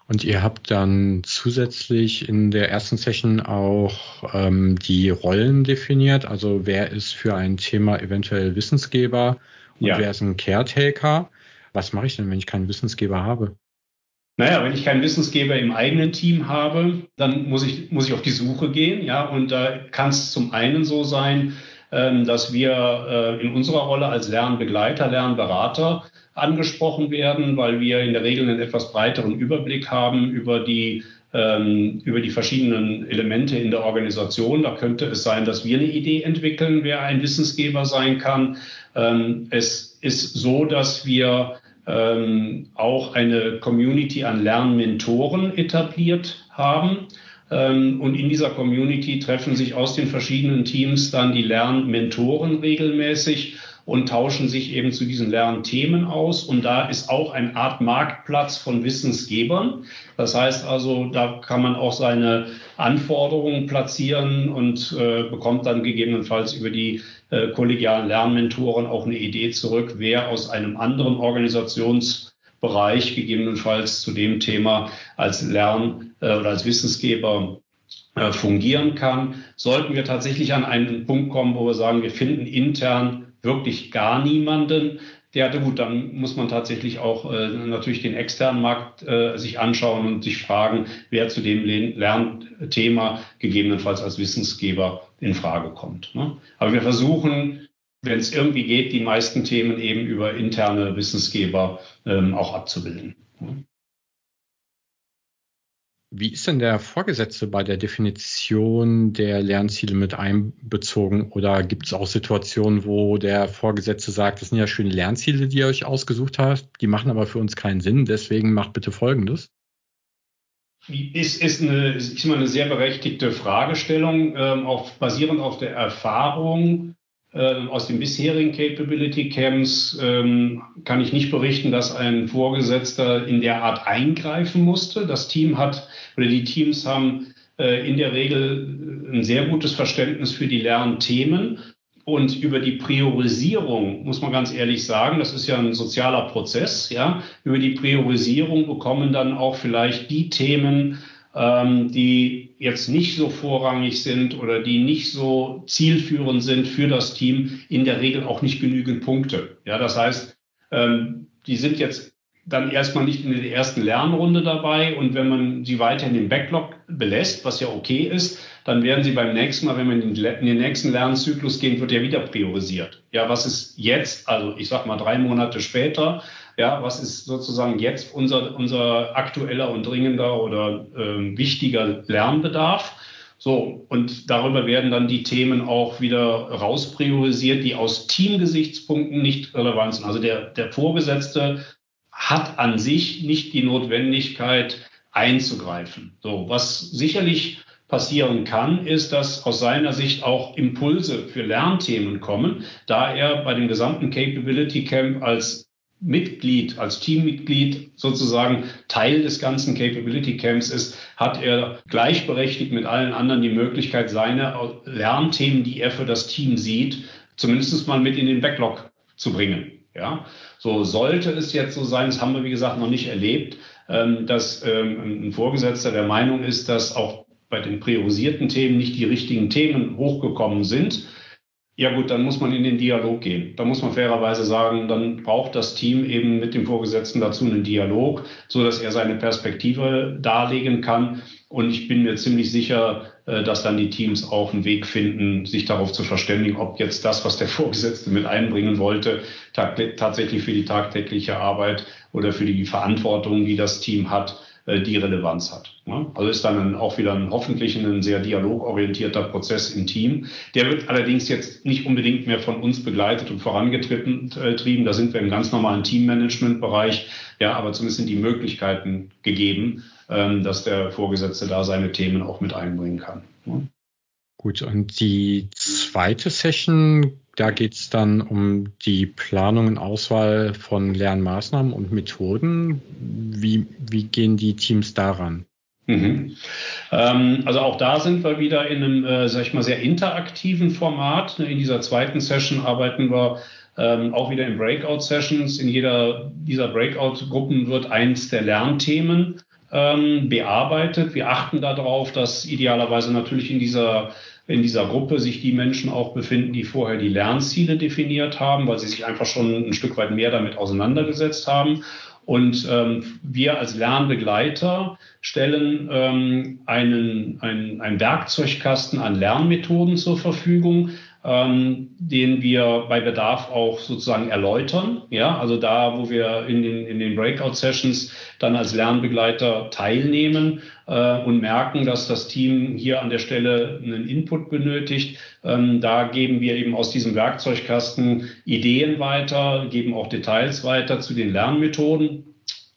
Und ihr habt dann zusätzlich in der ersten Session auch ähm, die Rollen definiert. Also wer ist für ein Thema eventuell Wissensgeber und ja. wer ist ein Caretaker? Was mache ich denn, wenn ich keinen Wissensgeber habe? Naja, wenn ich keinen Wissensgeber im eigenen Team habe, dann muss ich, muss ich auf die Suche gehen. Ja, und da kann es zum einen so sein, dass wir äh, in unserer Rolle als Lernbegleiter, Lernberater angesprochen werden, weil wir in der Regel einen etwas breiteren Überblick haben über die ähm, über die verschiedenen Elemente in der Organisation. Da könnte es sein, dass wir eine Idee entwickeln, wer ein Wissensgeber sein kann. Ähm, es ist so, dass wir ähm, auch eine Community an Lernmentoren etabliert haben. Ähm, und in dieser Community treffen sich aus den verschiedenen Teams dann die Lernmentoren regelmäßig und tauschen sich eben zu diesen Lernthemen aus. Und da ist auch eine Art Marktplatz von Wissensgebern. Das heißt also, da kann man auch seine Anforderungen platzieren und äh, bekommt dann gegebenenfalls über die äh, kollegialen Lernmentoren auch eine Idee zurück, wer aus einem anderen Organisationsbereich gegebenenfalls zu dem Thema als Lern- äh, oder als Wissensgeber äh, fungieren kann. Sollten wir tatsächlich an einen Punkt kommen, wo wir sagen, wir finden intern wirklich gar niemanden, ja, gut, dann muss man tatsächlich auch äh, natürlich den externen Markt äh, sich anschauen und sich fragen, wer zu dem Lernthema gegebenenfalls als Wissensgeber in Frage kommt. Ne? Aber wir versuchen, wenn es irgendwie geht, die meisten Themen eben über interne Wissensgeber ähm, auch abzubilden. Wie ist denn der Vorgesetzte bei der Definition der Lernziele mit einbezogen? Oder gibt es auch Situationen, wo der Vorgesetzte sagt, das sind ja schöne Lernziele, die ihr euch ausgesucht habt, die machen aber für uns keinen Sinn, deswegen macht bitte Folgendes? Ist, ist, eine, ist immer eine sehr berechtigte Fragestellung, ähm, auch basierend auf der Erfahrung aus den bisherigen Capability Camps ähm, kann ich nicht berichten, dass ein Vorgesetzter in der Art eingreifen musste. Das Team hat oder die Teams haben äh, in der Regel ein sehr gutes Verständnis für die Lernthemen. Und über die Priorisierung muss man ganz ehrlich sagen, das ist ja ein sozialer Prozess, ja. Über die Priorisierung bekommen dann auch vielleicht die Themen ähm, die jetzt nicht so vorrangig sind oder die nicht so zielführend sind für das Team, in der Regel auch nicht genügend Punkte. Ja, das heißt, ähm, die sind jetzt dann erstmal nicht in der ersten Lernrunde dabei und wenn man sie weiter in den Backlog belässt, was ja okay ist, dann werden sie beim nächsten Mal, wenn man in den nächsten Lernzyklus gehen, wird ja wieder priorisiert. Ja, was ist jetzt, also ich sag mal drei Monate später, ja, was ist sozusagen jetzt unser, unser aktueller und dringender oder ähm, wichtiger Lernbedarf? So, und darüber werden dann die Themen auch wieder rauspriorisiert, die aus Teamgesichtspunkten nicht relevant sind. Also der, der Vorgesetzte hat an sich nicht die Notwendigkeit einzugreifen. So, was sicherlich passieren kann, ist, dass aus seiner Sicht auch Impulse für Lernthemen kommen, da er bei dem gesamten Capability Camp als Mitglied, als Teammitglied sozusagen Teil des ganzen Capability Camps ist, hat er gleichberechtigt mit allen anderen die Möglichkeit, seine Lernthemen, die er für das Team sieht, zumindest mal mit in den Backlog zu bringen. Ja, so sollte es jetzt so sein, das haben wir wie gesagt noch nicht erlebt, ähm, dass ähm, ein Vorgesetzter der Meinung ist, dass auch bei den priorisierten Themen nicht die richtigen Themen hochgekommen sind ja gut, dann muss man in den Dialog gehen. Da muss man fairerweise sagen, dann braucht das Team eben mit dem Vorgesetzten dazu einen Dialog, so dass er seine Perspektive darlegen kann. Und ich bin mir ziemlich sicher, äh, dass dann die Teams auch einen Weg finden, sich darauf zu verständigen, ob jetzt das, was der Vorgesetzte mit einbringen wollte, tatsächlich für die tagtägliche Arbeit oder für die Verantwortung, die das Team hat, die Relevanz hat. Also ist dann auch wieder ein hoffentlich ein sehr dialogorientierter Prozess im Team. Der wird allerdings jetzt nicht unbedingt mehr von uns begleitet und vorangetrieben. Äh, da sind wir im ganz normalen Teammanagement-Bereich. Ja, aber zumindest sind die Möglichkeiten gegeben, ähm, dass der Vorgesetzte da seine Themen auch mit einbringen kann. Gut, und die zweite Session da geht es dann um die Planung und Auswahl von Lernmaßnahmen und Methoden. Wie, wie gehen die Teams daran? Mhm. Ähm, also auch da sind wir wieder in einem, äh, sag ich mal, sehr interaktiven Format. In dieser zweiten Session arbeiten wir ähm, auch wieder in Breakout-Sessions. In jeder dieser Breakout-Gruppen wird eins der Lernthemen ähm, bearbeitet. Wir achten darauf, dass idealerweise natürlich in dieser in dieser Gruppe sich die Menschen auch befinden, die vorher die Lernziele definiert haben, weil sie sich einfach schon ein Stück weit mehr damit auseinandergesetzt haben. Und ähm, wir als Lernbegleiter stellen ähm, einen, einen, einen Werkzeugkasten an Lernmethoden zur Verfügung, ähm, den wir bei Bedarf auch sozusagen erläutern. Ja, also da, wo wir in den, in den Breakout-Sessions dann als Lernbegleiter teilnehmen äh, und merken, dass das Team hier an der Stelle einen Input benötigt, ähm, da geben wir eben aus diesem Werkzeugkasten Ideen weiter, geben auch Details weiter zu den Lernmethoden.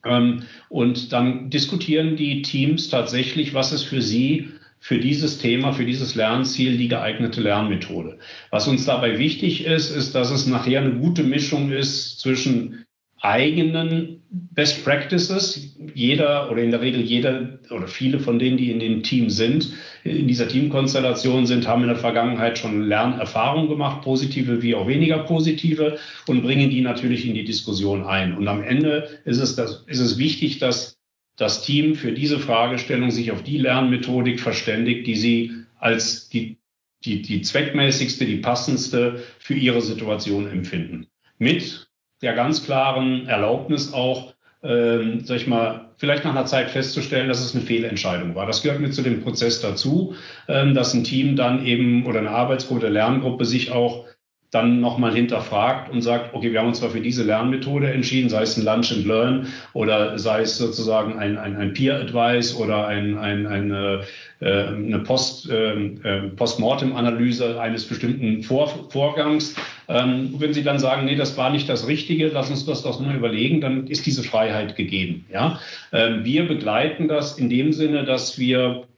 Ähm, und dann diskutieren die Teams tatsächlich, was ist für sie für dieses Thema, für dieses Lernziel die geeignete Lernmethode. Was uns dabei wichtig ist, ist, dass es nachher eine gute Mischung ist zwischen eigenen Best Practices. Jeder oder in der Regel jeder oder viele von denen, die in dem Team sind, in dieser Teamkonstellation sind, haben in der Vergangenheit schon Lernerfahrungen gemacht, positive wie auch weniger positive und bringen die natürlich in die Diskussion ein. Und am Ende ist es, das, ist es wichtig, dass das Team für diese Fragestellung sich auf die Lernmethodik verständigt, die sie als die, die, die zweckmäßigste, die passendste für ihre Situation empfinden. Mit der ganz klaren Erlaubnis auch, ähm, sag ich mal, vielleicht nach einer Zeit festzustellen, dass es eine Fehlentscheidung war. Das gehört mit zu dem Prozess dazu, ähm, dass ein Team dann eben oder eine Arbeitsgruppe, Lerngruppe sich auch dann nochmal hinterfragt und sagt, okay, wir haben uns zwar für diese Lernmethode entschieden, sei es ein Lunch and Learn oder sei es sozusagen ein, ein, ein Peer Advice oder ein, ein, eine, äh, eine Post, äh, Postmortem-Analyse eines bestimmten Vor Vorgangs. Ähm, wenn Sie dann sagen, nee, das war nicht das Richtige, lass uns das doch mal überlegen, dann ist diese Freiheit gegeben. Ja? Ähm, wir begleiten das in dem Sinne, dass wir ähm,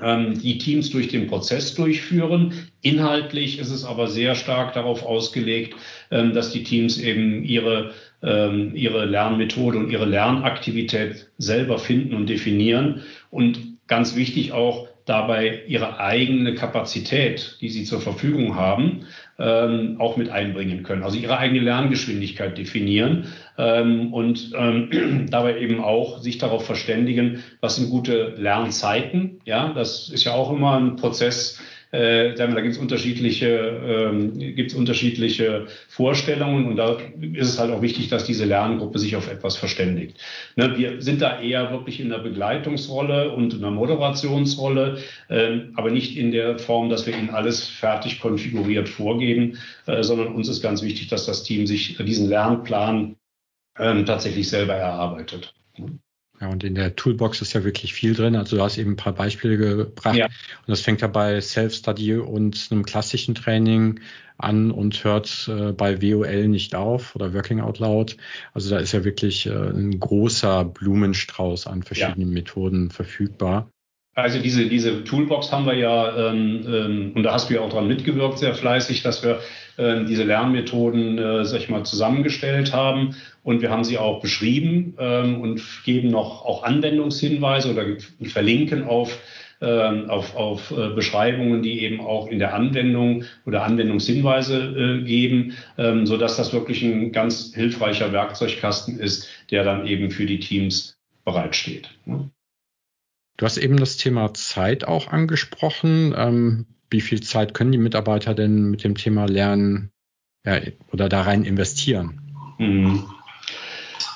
die Teams durch den Prozess durchführen. Inhaltlich ist es aber sehr stark darauf ausgelegt, ähm, dass die Teams eben ihre, ähm, ihre Lernmethode und ihre Lernaktivität selber finden und definieren. Und ganz wichtig auch, dabei ihre eigene Kapazität, die sie zur Verfügung haben, ähm, auch mit einbringen können. Also ihre eigene Lerngeschwindigkeit definieren ähm, und ähm, dabei eben auch sich darauf verständigen, was sind gute Lernzeiten. Ja, das ist ja auch immer ein Prozess, äh, da gibt es unterschiedliche, ähm, gibt's unterschiedliche Vorstellungen und da ist es halt auch wichtig, dass diese Lerngruppe sich auf etwas verständigt. Ne, wir sind da eher wirklich in der Begleitungsrolle und in der Moderationsrolle, äh, aber nicht in der Form, dass wir ihnen alles fertig konfiguriert vorgeben, äh, sondern uns ist ganz wichtig, dass das Team sich diesen Lernplan äh, tatsächlich selber erarbeitet. Ja, und in der Toolbox ist ja wirklich viel drin. Also du hast eben ein paar Beispiele gebracht. Ja. Und das fängt ja bei Self-Study und einem klassischen Training an und hört äh, bei WOL nicht auf oder Working Out Loud. Also da ist ja wirklich äh, ein großer Blumenstrauß an verschiedenen ja. Methoden verfügbar. Also diese, diese Toolbox haben wir ja, ähm, ähm, und da hast du ja auch dran mitgewirkt, sehr fleißig, dass wir äh, diese Lernmethoden, äh, sag ich mal, zusammengestellt haben. Und wir haben sie auch beschrieben ähm, und geben noch auch Anwendungshinweise oder verlinken auf ähm, auf, auf äh, Beschreibungen, die eben auch in der Anwendung oder Anwendungshinweise äh, geben, ähm, so dass das wirklich ein ganz hilfreicher Werkzeugkasten ist, der dann eben für die Teams bereitsteht. Ne? Du hast eben das Thema Zeit auch angesprochen. Ähm, wie viel Zeit können die Mitarbeiter denn mit dem Thema Lernen ja, oder da rein investieren? Mhm.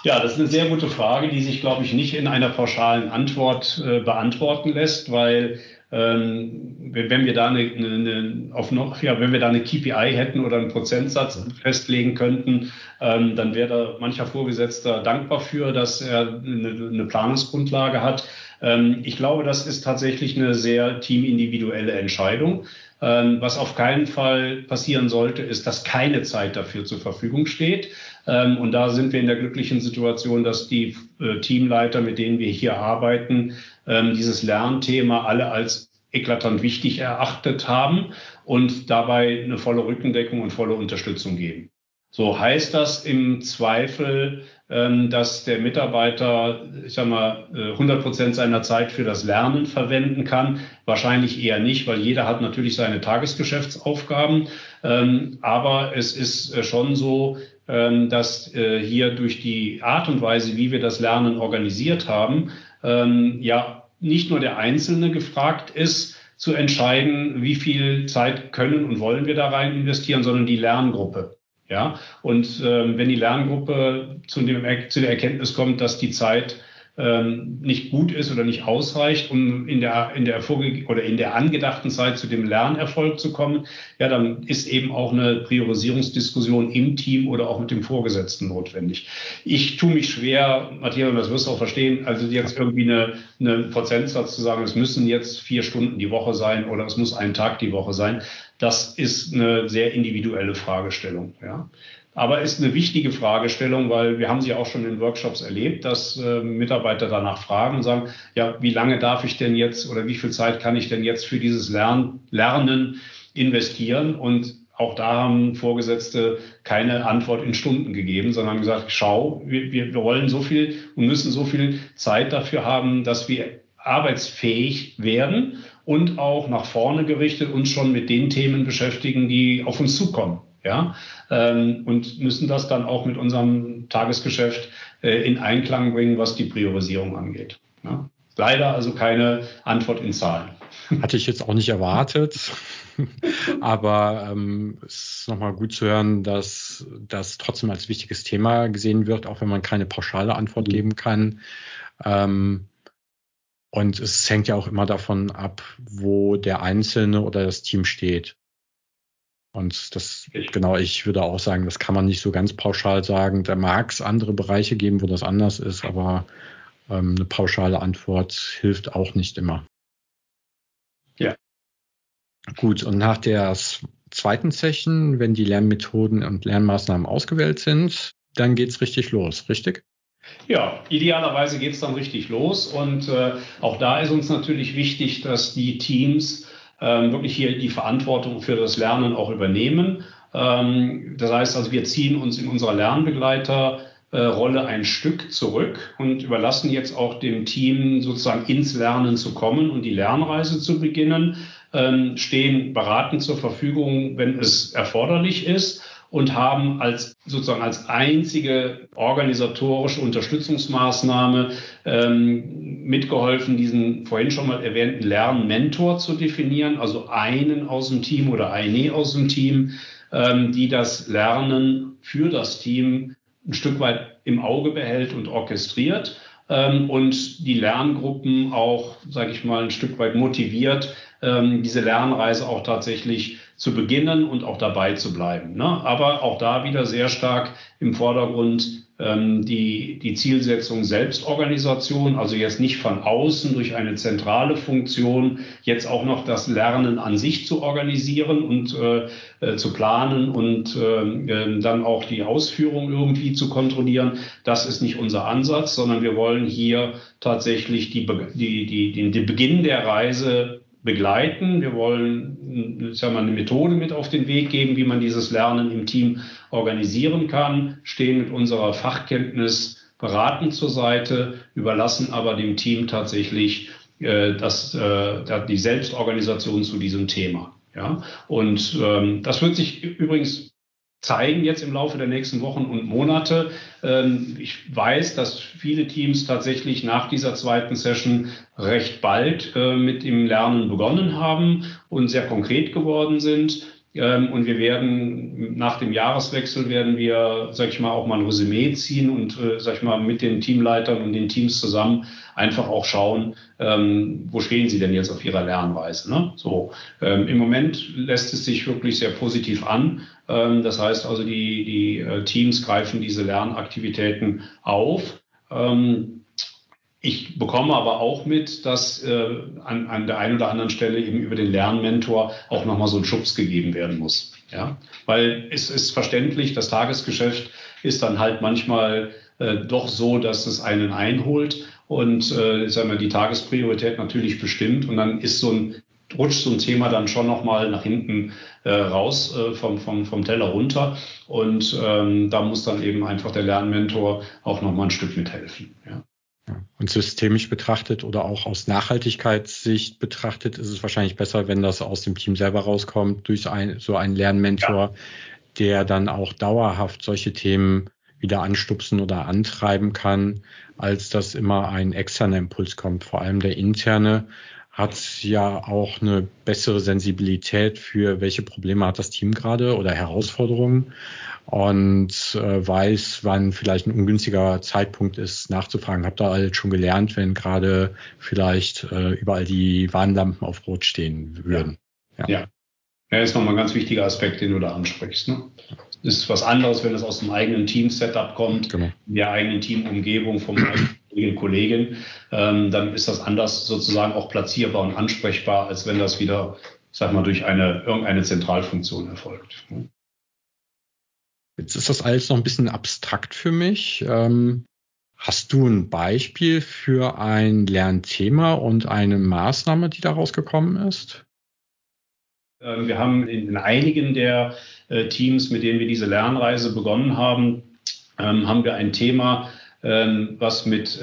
Ja, das ist eine sehr gute Frage, die sich, glaube ich, nicht in einer pauschalen Antwort äh, beantworten lässt, weil ähm, wenn wir da eine, eine, auf noch, ja, wenn wir da eine KPI hätten oder einen Prozentsatz festlegen könnten, ähm, dann wäre da mancher Vorgesetzter dankbar für, dass er eine, eine Planungsgrundlage hat. Ähm, ich glaube, das ist tatsächlich eine sehr teamindividuelle Entscheidung. Ähm, was auf keinen Fall passieren sollte, ist, dass keine Zeit dafür zur Verfügung steht. Ähm, und da sind wir in der glücklichen Situation, dass die äh, Teamleiter, mit denen wir hier arbeiten, dieses Lernthema alle als eklatant wichtig erachtet haben und dabei eine volle Rückendeckung und volle Unterstützung geben. So heißt das im Zweifel, ähm, dass der Mitarbeiter, ich sag mal, 100 äh, Prozent seiner Zeit für das Lernen verwenden kann. Wahrscheinlich eher nicht, weil jeder hat natürlich seine Tagesgeschäftsaufgaben. Ähm, aber es ist äh, schon so, ähm, dass äh, hier durch die Art und Weise, wie wir das Lernen organisiert haben, ja nicht nur der Einzelne gefragt ist, zu entscheiden, wie viel Zeit können und wollen wir da rein investieren, sondern die Lerngruppe. Ja, und äh, wenn die Lerngruppe zu, dem, zu der Erkenntnis kommt, dass die Zeit ähm, nicht gut ist oder nicht ausreicht, um in der, in der vorge oder in der angedachten Zeit zu dem Lernerfolg zu kommen, ja, dann ist eben auch eine Priorisierungsdiskussion im Team oder auch mit dem Vorgesetzten notwendig. Ich tue mich schwer, Matthias, und das wirst du auch verstehen, also jetzt irgendwie eine, eine Prozentsatz zu sagen, es müssen jetzt vier Stunden die Woche sein oder es muss ein Tag die Woche sein. Das ist eine sehr individuelle Fragestellung. Ja. Aber ist eine wichtige Fragestellung, weil wir haben sie auch schon in Workshops erlebt, dass äh, Mitarbeiter danach fragen und sagen, ja, wie lange darf ich denn jetzt oder wie viel Zeit kann ich denn jetzt für dieses Lern Lernen investieren? Und auch da haben Vorgesetzte keine Antwort in Stunden gegeben, sondern gesagt, schau, wir, wir wollen so viel und müssen so viel Zeit dafür haben, dass wir arbeitsfähig werden und auch nach vorne gerichtet uns schon mit den Themen beschäftigen, die auf uns zukommen ja, ähm, und müssen das dann auch mit unserem Tagesgeschäft äh, in Einklang bringen, was die Priorisierung angeht. Ja. Leider also keine Antwort in Zahlen. Hatte ich jetzt auch nicht erwartet, aber ähm, es ist nochmal gut zu hören, dass das trotzdem als wichtiges Thema gesehen wird, auch wenn man keine pauschale Antwort mhm. geben kann. Ähm, und es hängt ja auch immer davon ab, wo der Einzelne oder das Team steht. Und das, genau, ich würde auch sagen, das kann man nicht so ganz pauschal sagen. Da mag es andere Bereiche geben, wo das anders ist, aber ähm, eine pauschale Antwort hilft auch nicht immer. Ja. Gut, und nach der zweiten Session, wenn die Lernmethoden und Lernmaßnahmen ausgewählt sind, dann geht's richtig los, richtig? Ja, idealerweise geht's dann richtig los. Und äh, auch da ist uns natürlich wichtig, dass die Teams ähm, wirklich hier die Verantwortung für das Lernen auch übernehmen. Ähm, das heißt also, wir ziehen uns in unserer Lernbegleiterrolle ein Stück zurück und überlassen jetzt auch dem Team sozusagen ins Lernen zu kommen und die Lernreise zu beginnen, ähm, stehen beratend zur Verfügung, wenn es erforderlich ist und haben als sozusagen als einzige organisatorische Unterstützungsmaßnahme ähm, mitgeholfen, diesen vorhin schon mal erwähnten Lernmentor zu definieren, also einen aus dem Team oder eine aus dem Team, ähm, die das Lernen für das Team ein Stück weit im Auge behält und orchestriert ähm, und die Lerngruppen auch, sage ich mal, ein Stück weit motiviert, ähm, diese Lernreise auch tatsächlich zu beginnen und auch dabei zu bleiben. Ne? Aber auch da wieder sehr stark im Vordergrund ähm, die, die Zielsetzung Selbstorganisation, also jetzt nicht von außen durch eine zentrale Funktion jetzt auch noch das Lernen an sich zu organisieren und äh, äh, zu planen und äh, dann auch die Ausführung irgendwie zu kontrollieren. Das ist nicht unser Ansatz, sondern wir wollen hier tatsächlich die, die, die, den Beginn der Reise begleiten. Wir wollen ich sag mal, eine Methode mit auf den Weg geben, wie man dieses Lernen im Team organisieren kann, stehen mit unserer Fachkenntnis beratend zur Seite, überlassen aber dem Team tatsächlich äh, das, äh, die Selbstorganisation zu diesem Thema. Ja, und ähm, das wird sich übrigens zeigen jetzt im Laufe der nächsten Wochen und Monate. Ähm, ich weiß, dass viele Teams tatsächlich nach dieser zweiten Session recht bald äh, mit dem Lernen begonnen haben und sehr konkret geworden sind. Ähm, und wir werden nach dem Jahreswechsel werden wir, sag ich mal, auch mal ein Resümee ziehen und, äh, sag ich mal, mit den Teamleitern und den Teams zusammen einfach auch schauen, ähm, wo stehen sie denn jetzt auf ihrer Lernweise. Ne? So, ähm, im Moment lässt es sich wirklich sehr positiv an. Das heißt also, die, die äh, Teams greifen diese Lernaktivitäten auf. Ich bekomme aber auch mit, dass äh, an, an der einen oder anderen Stelle eben über den Lernmentor auch nochmal so ein Schubs gegeben werden muss. Ja, weil es ist verständlich, das Tagesgeschäft ist dann halt manchmal äh, doch so, dass es einen einholt und äh, sagen wir, die Tagespriorität natürlich bestimmt und dann ist so ein rutscht so ein Thema dann schon nochmal nach hinten äh, raus äh, vom, vom, vom Teller runter. Und ähm, da muss dann eben einfach der Lernmentor auch nochmal ein Stück mithelfen. Ja. Und systemisch betrachtet oder auch aus Nachhaltigkeitssicht betrachtet ist es wahrscheinlich besser, wenn das aus dem Team selber rauskommt, durch ein, so einen Lernmentor, ja. der dann auch dauerhaft solche Themen wieder anstupsen oder antreiben kann, als dass immer ein externer Impuls kommt. Vor allem der interne hat ja auch eine bessere Sensibilität für welche Probleme hat das Team gerade oder Herausforderungen und äh, weiß, wann vielleicht ein ungünstiger Zeitpunkt ist, nachzufragen. Habt ihr halt schon gelernt, wenn gerade vielleicht äh, überall die Warnlampen auf Rot stehen würden? Ja. ja. Ja, ist nochmal ein ganz wichtiger Aspekt, den du da ansprichst. Ne? Ist was anderes, wenn es aus dem eigenen Team-Setup kommt, genau. in der eigenen Teamumgebung vom eigenen Kollegen, ähm, dann ist das anders sozusagen auch platzierbar und ansprechbar, als wenn das wieder, sag mal, durch eine irgendeine Zentralfunktion erfolgt. Jetzt ist das alles noch ein bisschen abstrakt für mich. Ähm, hast du ein Beispiel für ein Lernthema und eine Maßnahme, die daraus gekommen ist? Ähm, wir haben in, einigen der äh, Teams, mit denen wir diese Lernreise begonnen haben, ähm, haben wir ein Thema, ähm, was mit,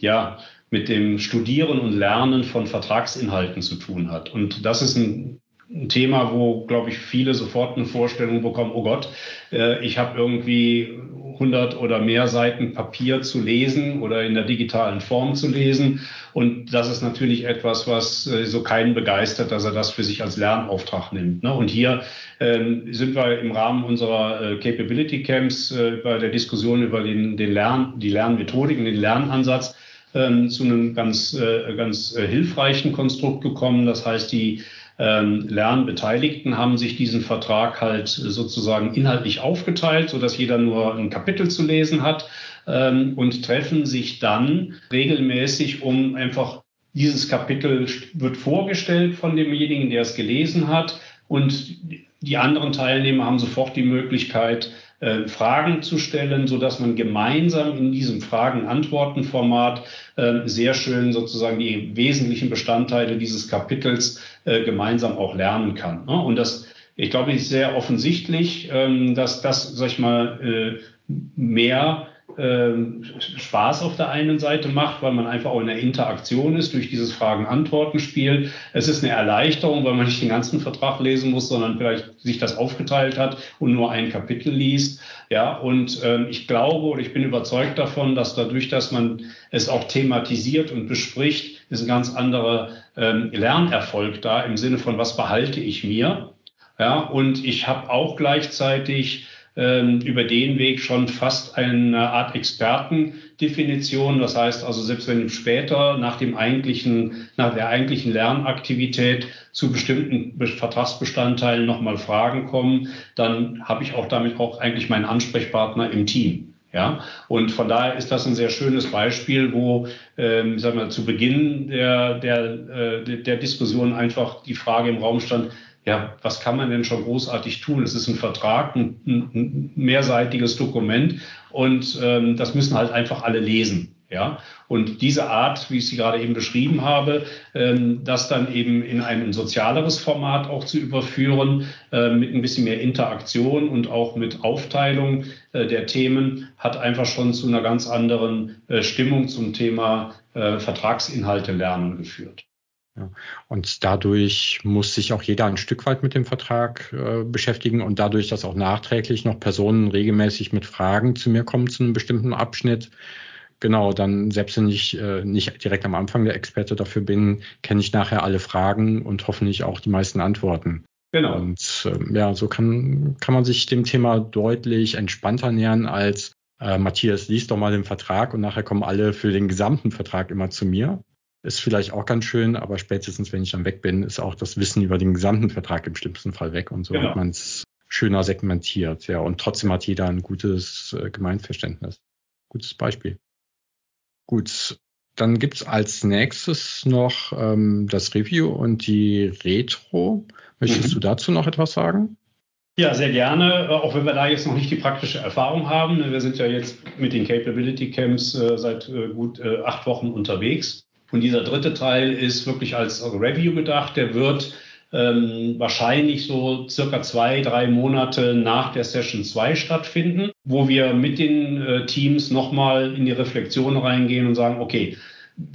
ja, mit dem Studieren und Lernen von Vertragsinhalten zu tun hat. Und das ist ein ein Thema, wo, glaube ich, viele sofort eine Vorstellung bekommen, oh Gott, äh, ich habe irgendwie 100 oder mehr Seiten Papier zu lesen oder in der digitalen Form zu lesen. Und das ist natürlich etwas, was äh, so keinen begeistert, dass er das für sich als Lernauftrag nimmt. Ne? Und hier ähm, sind wir im Rahmen unserer äh, Capability Camps bei der Diskussion über den, den Lern, die Lernmethodik den Lernansatz ähm, zu einem ganz, ganz hilfreichen Konstrukt gekommen. Das heißt, die ähm, Lernbeteiligten haben sich diesen Vertrag halt sozusagen inhaltlich aufgeteilt, so dass jeder nur ein Kapitel zu lesen hat ähm, und treffen sich dann regelmäßig, um einfach dieses Kapitel wird vorgestellt von demjenigen, der es gelesen hat und die anderen Teilnehmer haben sofort die Möglichkeit, äh, Fragen zu stellen, so dass man gemeinsam in diesem Fragen-Antworten-Format äh, sehr schön sozusagen die wesentlichen Bestandteile dieses Kapitels äh, gemeinsam auch lernen kann. Ne? Und das, ich glaube, ist sehr offensichtlich, ähm, dass das, sag ich mal, äh, mehr ähm, Spaß auf der einen Seite macht, weil man einfach auch in der Interaktion ist durch dieses Fragen-Antworten-Spiel. Es ist eine Erleichterung, weil man nicht den ganzen Vertrag lesen muss, sondern vielleicht sich das aufgeteilt hat und nur ein Kapitel liest. Ja, und ähm, ich glaube oder ich bin überzeugt davon, dass dadurch, dass man es auch thematisiert und bespricht, ist ein ganz anderer ähm, Lernerfolg da im Sinne von, was behalte ich mir? Ja, und ich habe auch gleichzeitig ähm, über den Weg schon fast eine Art Expertendefinition. Das heißt also, selbst wenn später nach dem eigentlichen, nach der eigentlichen Lernaktivität zu bestimmten Vertragsbestandteilen nochmal Fragen kommen, dann habe ich auch damit auch eigentlich meinen Ansprechpartner im Team. Ja, und von daher ist das ein sehr schönes Beispiel, wo, ähm, sagen wir, zu Beginn der, der, äh, der Diskussion einfach die Frage im Raum stand, ja, was kann man denn schon großartig tun? Es ist ein Vertrag, ein, ein mehrseitiges Dokument und ähm, das müssen halt einfach alle lesen. Ja, und diese Art, wie ich sie gerade eben beschrieben habe, ähm, das dann eben in ein sozialeres Format auch zu überführen, äh, mit ein bisschen mehr Interaktion und auch mit Aufteilung äh, der Themen, hat einfach schon zu einer ganz anderen äh, Stimmung zum Thema äh, Vertragsinhalte lernen geführt. Ja. Und dadurch muss sich auch jeder ein Stück weit mit dem Vertrag äh, beschäftigen und dadurch, dass auch nachträglich noch Personen regelmäßig mit Fragen zu mir kommen zu einem bestimmten Abschnitt. Genau, dann selbst wenn ich äh, nicht direkt am Anfang der Experte dafür bin, kenne ich nachher alle Fragen und hoffentlich auch die meisten Antworten. Genau. Und äh, ja, so kann, kann man sich dem Thema deutlich entspannter nähern als äh, Matthias liest doch mal den Vertrag und nachher kommen alle für den gesamten Vertrag immer zu mir ist vielleicht auch ganz schön, aber spätestens, wenn ich dann weg bin, ist auch das Wissen über den gesamten Vertrag im schlimmsten Fall weg und so genau. hat man es schöner segmentiert. Ja, und trotzdem hat jeder ein gutes äh, Gemeinverständnis. Gutes Beispiel. Gut, dann gibt's als nächstes noch ähm, das Review und die Retro. Möchtest mhm. du dazu noch etwas sagen? Ja, sehr gerne, äh, auch wenn wir da jetzt noch nicht die praktische Erfahrung haben. Wir sind ja jetzt mit den Capability Camps äh, seit äh, gut äh, acht Wochen unterwegs. Und dieser dritte Teil ist wirklich als Review gedacht. Der wird ähm, wahrscheinlich so circa zwei, drei Monate nach der Session 2 stattfinden, wo wir mit den äh, Teams nochmal in die Reflexion reingehen und sagen, okay,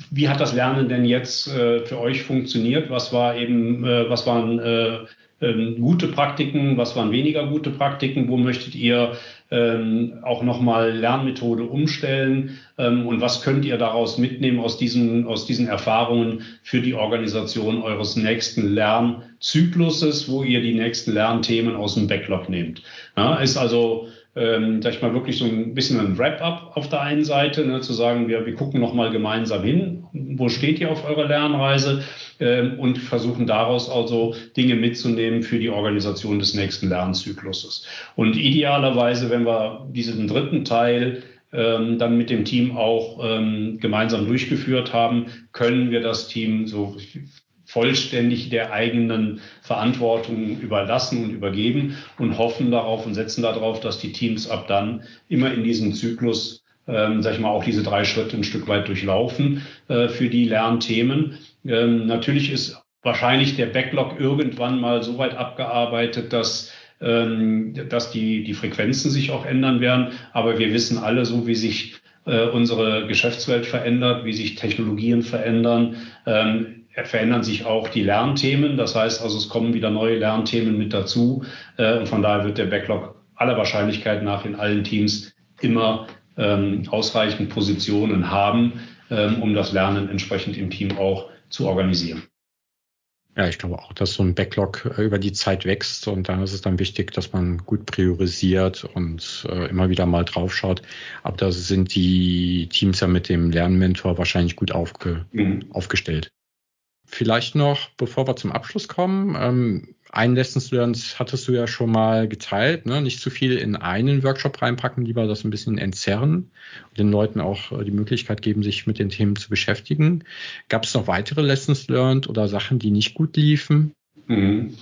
wie hat das Lernen denn jetzt äh, für euch funktioniert? Was war eben, äh, was waren äh, ähm, gute Praktiken, was waren weniger gute Praktiken, wo möchtet ihr ähm, auch nochmal Lernmethode umstellen ähm, und was könnt ihr daraus mitnehmen aus diesen, aus diesen Erfahrungen für die Organisation eures nächsten Lernzykluses, wo ihr die nächsten Lernthemen aus dem Backlog nehmt. Ja, ist also ähm, sag ich mal, wirklich so ein bisschen ein Wrap-up auf der einen Seite, ne, zu sagen, wir, wir gucken nochmal gemeinsam hin, wo steht ihr auf eurer Lernreise ähm, und versuchen daraus also Dinge mitzunehmen für die Organisation des nächsten Lernzykluses. Und idealerweise, wenn wir diesen dritten Teil ähm, dann mit dem Team auch ähm, gemeinsam durchgeführt haben, können wir das Team so vollständig der eigenen Verantwortung überlassen und übergeben und hoffen darauf und setzen darauf, dass die Teams ab dann immer in diesem Zyklus, ähm, sag ich mal, auch diese drei Schritte ein Stück weit durchlaufen äh, für die Lernthemen. Ähm, natürlich ist wahrscheinlich der Backlog irgendwann mal so weit abgearbeitet, dass ähm, dass die, die Frequenzen sich auch ändern werden. Aber wir wissen alle, so wie sich äh, unsere Geschäftswelt verändert, wie sich Technologien verändern, ähm, verändern sich auch die Lernthemen. Das heißt also, es kommen wieder neue Lernthemen mit dazu. Äh, und von daher wird der Backlog aller Wahrscheinlichkeit nach in allen Teams immer ähm, ausreichend Positionen haben, ähm, um das Lernen entsprechend im Team auch zu organisieren. Ja, ich glaube auch, dass so ein Backlog äh, über die Zeit wächst und da ist es dann wichtig, dass man gut priorisiert und äh, immer wieder mal draufschaut. Aber da sind die Teams ja mit dem Lernmentor wahrscheinlich gut aufge mhm. aufgestellt. Vielleicht noch, bevor wir zum Abschluss kommen, ähm, ein Lessons Learned hattest du ja schon mal geteilt, ne? nicht zu viel in einen Workshop reinpacken, lieber das ein bisschen entzerren und den Leuten auch äh, die Möglichkeit geben, sich mit den Themen zu beschäftigen. Gab es noch weitere Lessons Learned oder Sachen, die nicht gut liefen? Mhm.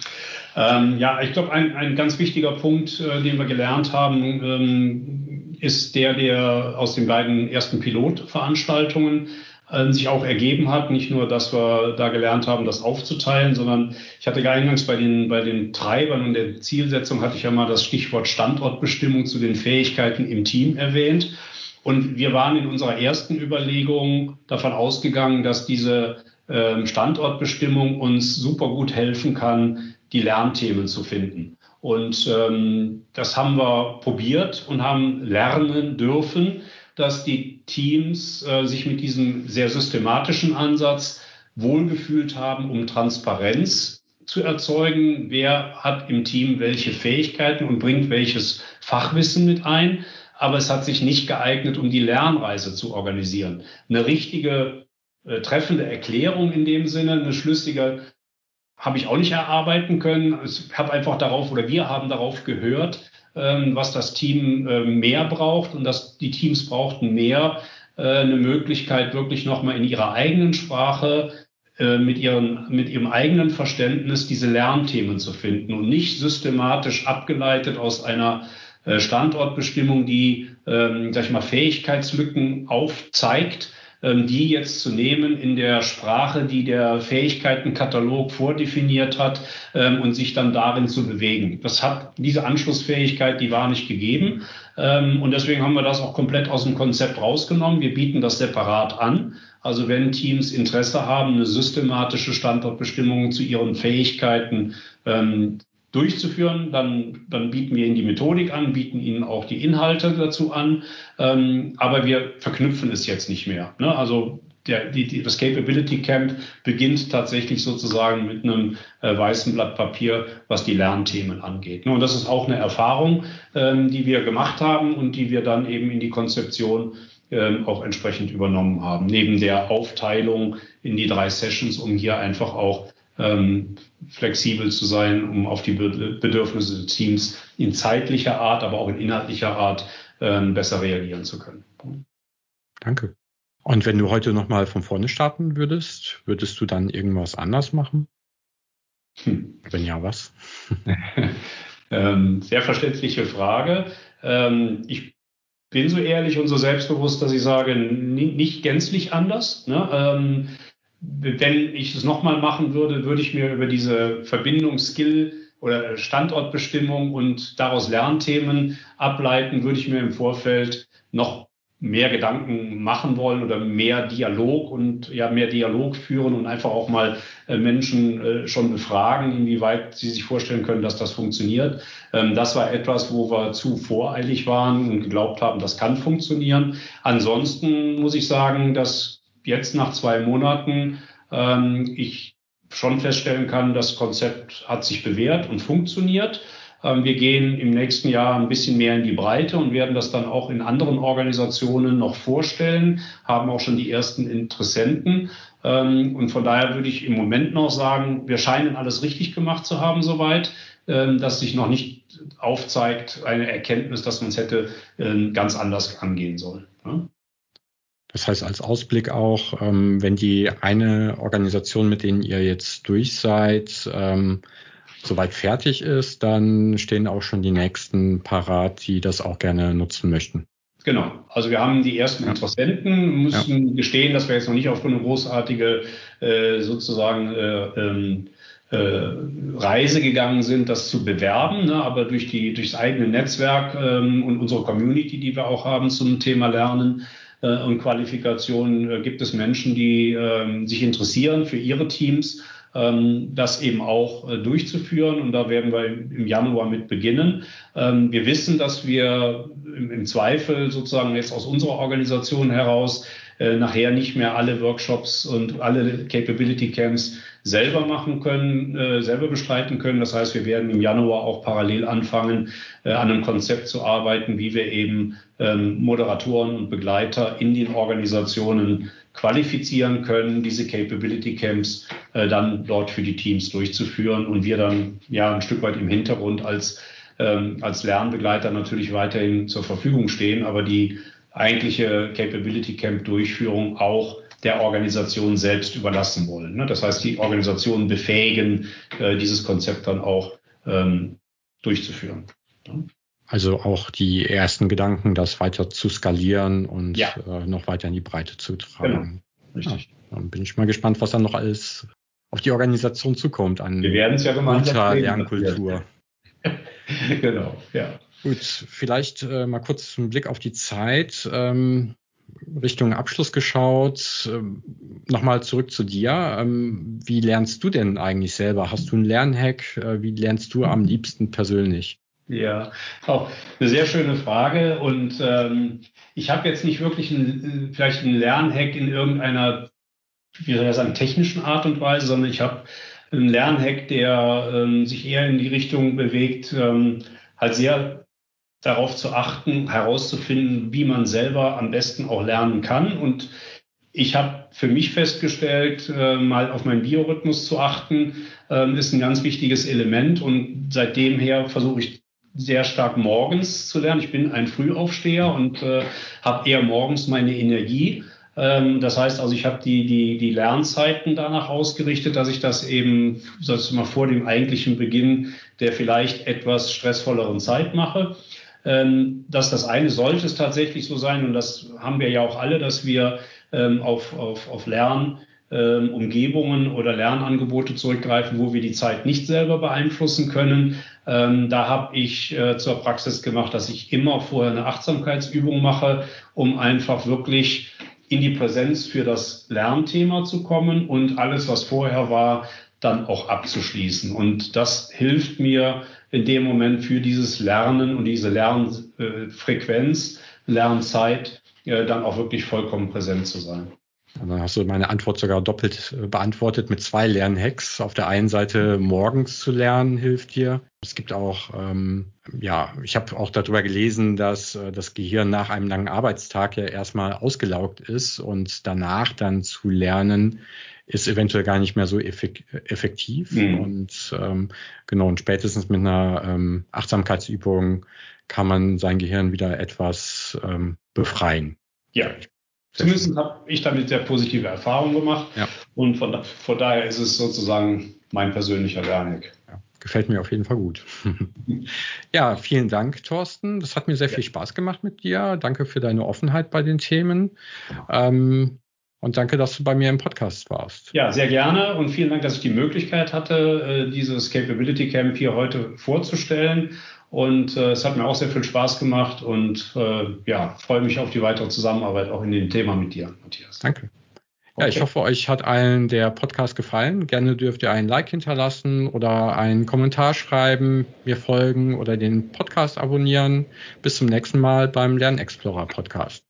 Ähm, ja, ich glaube, ein, ein ganz wichtiger Punkt, äh, den wir gelernt haben, ähm, ist der, der aus den beiden ersten Pilotveranstaltungen äh, sich auch ergeben hat. Nicht nur, dass wir da gelernt haben, das aufzuteilen, sondern ich hatte eingangs bei den, bei den Treibern und der Zielsetzung hatte ich ja mal das Stichwort Standortbestimmung zu den Fähigkeiten im Team erwähnt. Und wir waren in unserer ersten Überlegung davon ausgegangen, dass diese ähm, Standortbestimmung uns super gut helfen kann, die Lernthemen zu finden. Und ähm, das haben wir probiert und haben lernen dürfen, dass die Teams äh, sich mit diesem sehr systematischen Ansatz wohlgefühlt haben, um Transparenz zu erzeugen. Wer hat im Team welche Fähigkeiten und bringt welches Fachwissen mit ein? Aber es hat sich nicht geeignet, um die Lernreise zu organisieren. Eine richtige äh, treffende Erklärung in dem Sinne, eine schlüssige habe ich auch nicht erarbeiten können. Ich habe einfach darauf oder wir haben darauf gehört, was das Team äh, mehr braucht. Und dass die Teams brauchten mehr äh, eine Möglichkeit, wirklich nochmal in ihrer eigenen Sprache äh, mit, ihren, mit ihrem eigenen Verständnis diese Lernthemen zu finden und nicht systematisch abgeleitet aus einer Standortbestimmung, die, ähm, sag ich mal, Fähigkeitslücken aufzeigt, ähm, die jetzt zu nehmen in der Sprache, die der Fähigkeitenkatalog vordefiniert hat ähm, und sich dann darin zu bewegen. Das hat diese Anschlussfähigkeit, die war nicht gegeben. Ähm, und deswegen haben wir das auch komplett aus dem Konzept rausgenommen. Wir bieten das separat an. Also wenn Teams Interesse haben, eine systematische Standortbestimmung zu ihren Fähigkeiten ähm, durchzuführen, dann, dann bieten wir Ihnen die Methodik an, bieten Ihnen auch die Inhalte dazu an, ähm, aber wir verknüpfen es jetzt nicht mehr. Ne? Also der, die, die, das Capability Camp beginnt tatsächlich sozusagen mit einem äh, weißen Blatt Papier, was die Lernthemen angeht. Ne? Und das ist auch eine Erfahrung, ähm, die wir gemacht haben und die wir dann eben in die Konzeption ähm, auch entsprechend übernommen haben. Neben der Aufteilung in die drei Sessions, um hier einfach auch ähm, flexibel zu sein, um auf die Bedürfnisse des Teams in zeitlicher Art, aber auch in inhaltlicher Art ähm, besser reagieren zu können. Danke. Und wenn du heute nochmal von vorne starten würdest, würdest du dann irgendwas anders machen? Hm. Wenn ja, was? ähm, sehr verständliche Frage. Ähm, ich bin so ehrlich und so selbstbewusst, dass ich sage, nicht gänzlich anders. Ne? Wenn ich es nochmal machen würde, würde ich mir über diese Verbindung Skill oder Standortbestimmung und daraus Lernthemen ableiten, würde ich mir im Vorfeld noch mehr Gedanken machen wollen oder mehr Dialog und ja mehr Dialog führen und einfach auch mal äh, Menschen äh, schon befragen, inwieweit sie sich vorstellen können, dass das funktioniert. Ähm, das war etwas, wo wir zu voreilig waren und geglaubt haben, das kann funktionieren. Ansonsten muss ich sagen, dass jetzt nach zwei Monaten ähm, ich schon feststellen kann, das Konzept hat sich bewährt und funktioniert. Ähm, wir gehen im nächsten Jahr ein bisschen mehr in die Breite und werden das dann auch in anderen Organisationen noch vorstellen, haben auch schon die ersten Interessenten. Ähm, und von daher würde ich im Moment noch sagen, wir scheinen alles richtig gemacht zu haben soweit, ähm, dass sich noch nicht aufzeigt eine Erkenntnis, dass man es hätte ganz anders angehen sollen. Das heißt als Ausblick auch, wenn die eine Organisation, mit denen ihr jetzt durch seid, soweit fertig ist, dann stehen auch schon die nächsten parat, die das auch gerne nutzen möchten. Genau. Also wir haben die ersten ja. Interessenten, müssen ja. gestehen, dass wir jetzt noch nicht auf eine großartige äh, sozusagen äh, ähm, äh, Reise gegangen sind, das zu bewerben, ne? aber durch die durchs eigene Netzwerk ähm, und unsere Community, die wir auch haben zum Thema Lernen und Qualifikation, äh, gibt es Menschen, die ähm, sich interessieren für ihre Teams ähm, das eben auch äh, durchzuführen. Und da werden wir im Januar mit beginnen. Ähm, wir wissen, dass wir im Zweifel sozusagen jetzt aus unserer Organisation heraus äh, nachher nicht mehr alle Workshops und alle Capability Camps selber machen können, äh, selber bestreiten können. Das heißt, wir werden im Januar auch parallel anfangen, äh, an einem Konzept zu arbeiten, wie wir eben ähm, Moderatoren und Begleiter in den Organisationen qualifizieren können, diese Capability Camps äh, dann dort für die Teams durchzuführen und wir dann ja ein Stück weit im Hintergrund als ähm, als Lernbegleiter natürlich weiterhin zur Verfügung stehen, aber die eigentliche Capability Camp Durchführung auch der Organisation selbst überlassen wollen. Ne? Das heißt, die Organisationen befähigen, äh, dieses Konzept dann auch ähm, durchzuführen. Also auch die ersten Gedanken, das weiter zu skalieren und ja. äh, noch weiter in die Breite zu tragen. Genau. Richtig. Ja, dann bin ich mal gespannt, was dann noch alles auf die Organisation zukommt an Wir werden es ja gemeinsam Lernkultur. genau, ja. Gut, vielleicht äh, mal kurz einen Blick auf die Zeit. Ähm, Richtung Abschluss geschaut. Ähm, Nochmal zurück zu dir. Ähm, wie lernst du denn eigentlich selber? Hast du einen Lernhack? Äh, wie lernst du am liebsten persönlich? Ja, auch eine sehr schöne Frage. Und ähm, ich habe jetzt nicht wirklich ein, vielleicht einen Lernhack in irgendeiner, wie soll ich sagen, technischen Art und Weise, sondern ich habe einen Lernhack, der ähm, sich eher in die Richtung bewegt, ähm, halt sehr darauf zu achten, herauszufinden, wie man selber am besten auch lernen kann. Und ich habe für mich festgestellt, äh, mal auf meinen Biorhythmus zu achten, äh, ist ein ganz wichtiges Element. Und seitdem her versuche ich sehr stark morgens zu lernen. Ich bin ein Frühaufsteher und äh, habe eher morgens meine Energie. Ähm, das heißt also, ich habe die, die, die Lernzeiten danach ausgerichtet, dass ich das eben, sagst du mal, vor dem eigentlichen Beginn der vielleicht etwas stressvolleren Zeit mache. Ähm, dass das eine sollte es tatsächlich so sein, und das haben wir ja auch alle, dass wir ähm, auf, auf, auf Lernumgebungen ähm, oder Lernangebote zurückgreifen, wo wir die Zeit nicht selber beeinflussen können. da habe ich äh, zur Praxis gemacht, dass ich immer vorher eine Achtsamkeitsübung mache, um einfach wirklich in die Präsenz für das Lernthema zu kommen und alles, was vorher war, dann auch abzuschließen. Und das hilft mir in dem Moment für dieses Lernen und diese Lernfrequenz, Lernzeit äh, dann auch wirklich vollkommen präsent zu sein. Dann hast du meine Antwort sogar doppelt beantwortet mit zwei Lernhacks. Auf der einen Seite morgens zu lernen hilft dir. Es gibt auch, ähm, ja, ich habe auch darüber gelesen, dass äh, das Gehirn nach einem langen Arbeitstag ja erstmal ausgelaugt ist und danach dann zu lernen ist eventuell gar nicht mehr so effektiv. Mhm. Und ähm, genau, und spätestens mit einer ähm, Achtsamkeitsübung kann man sein Gehirn wieder etwas ähm, befreien. Ja. Zumindest habe ich damit sehr positive Erfahrungen gemacht. Ja. Und von, von daher ist es sozusagen mein persönlicher Lernhack. Ja, gefällt mir auf jeden Fall gut. ja, vielen Dank, Thorsten. Das hat mir sehr viel Spaß gemacht mit dir. Danke für deine Offenheit bei den Themen. Ähm, Und danke, dass du bei mir im Podcast warst. Ja, sehr gerne und vielen Dank, dass ich die Möglichkeit hatte, äh, dieses Capability Camp hier heute vorzustellen. Und äh, es hat mir auch sehr viel Spaß gemacht und äh, ja, freue mich auf die weitere Zusammenarbeit auch in dem Thema mit dir, Matthias. Danke. Ja, ich hoffe, euch hat allen der Podcast gefallen. Gerne dürft ihr einen Like hinterlassen oder einen Kommentar schreiben, mir folgen oder den Podcast abonnieren. Bis zum nächsten Mal beim Lernexplorer Podcast.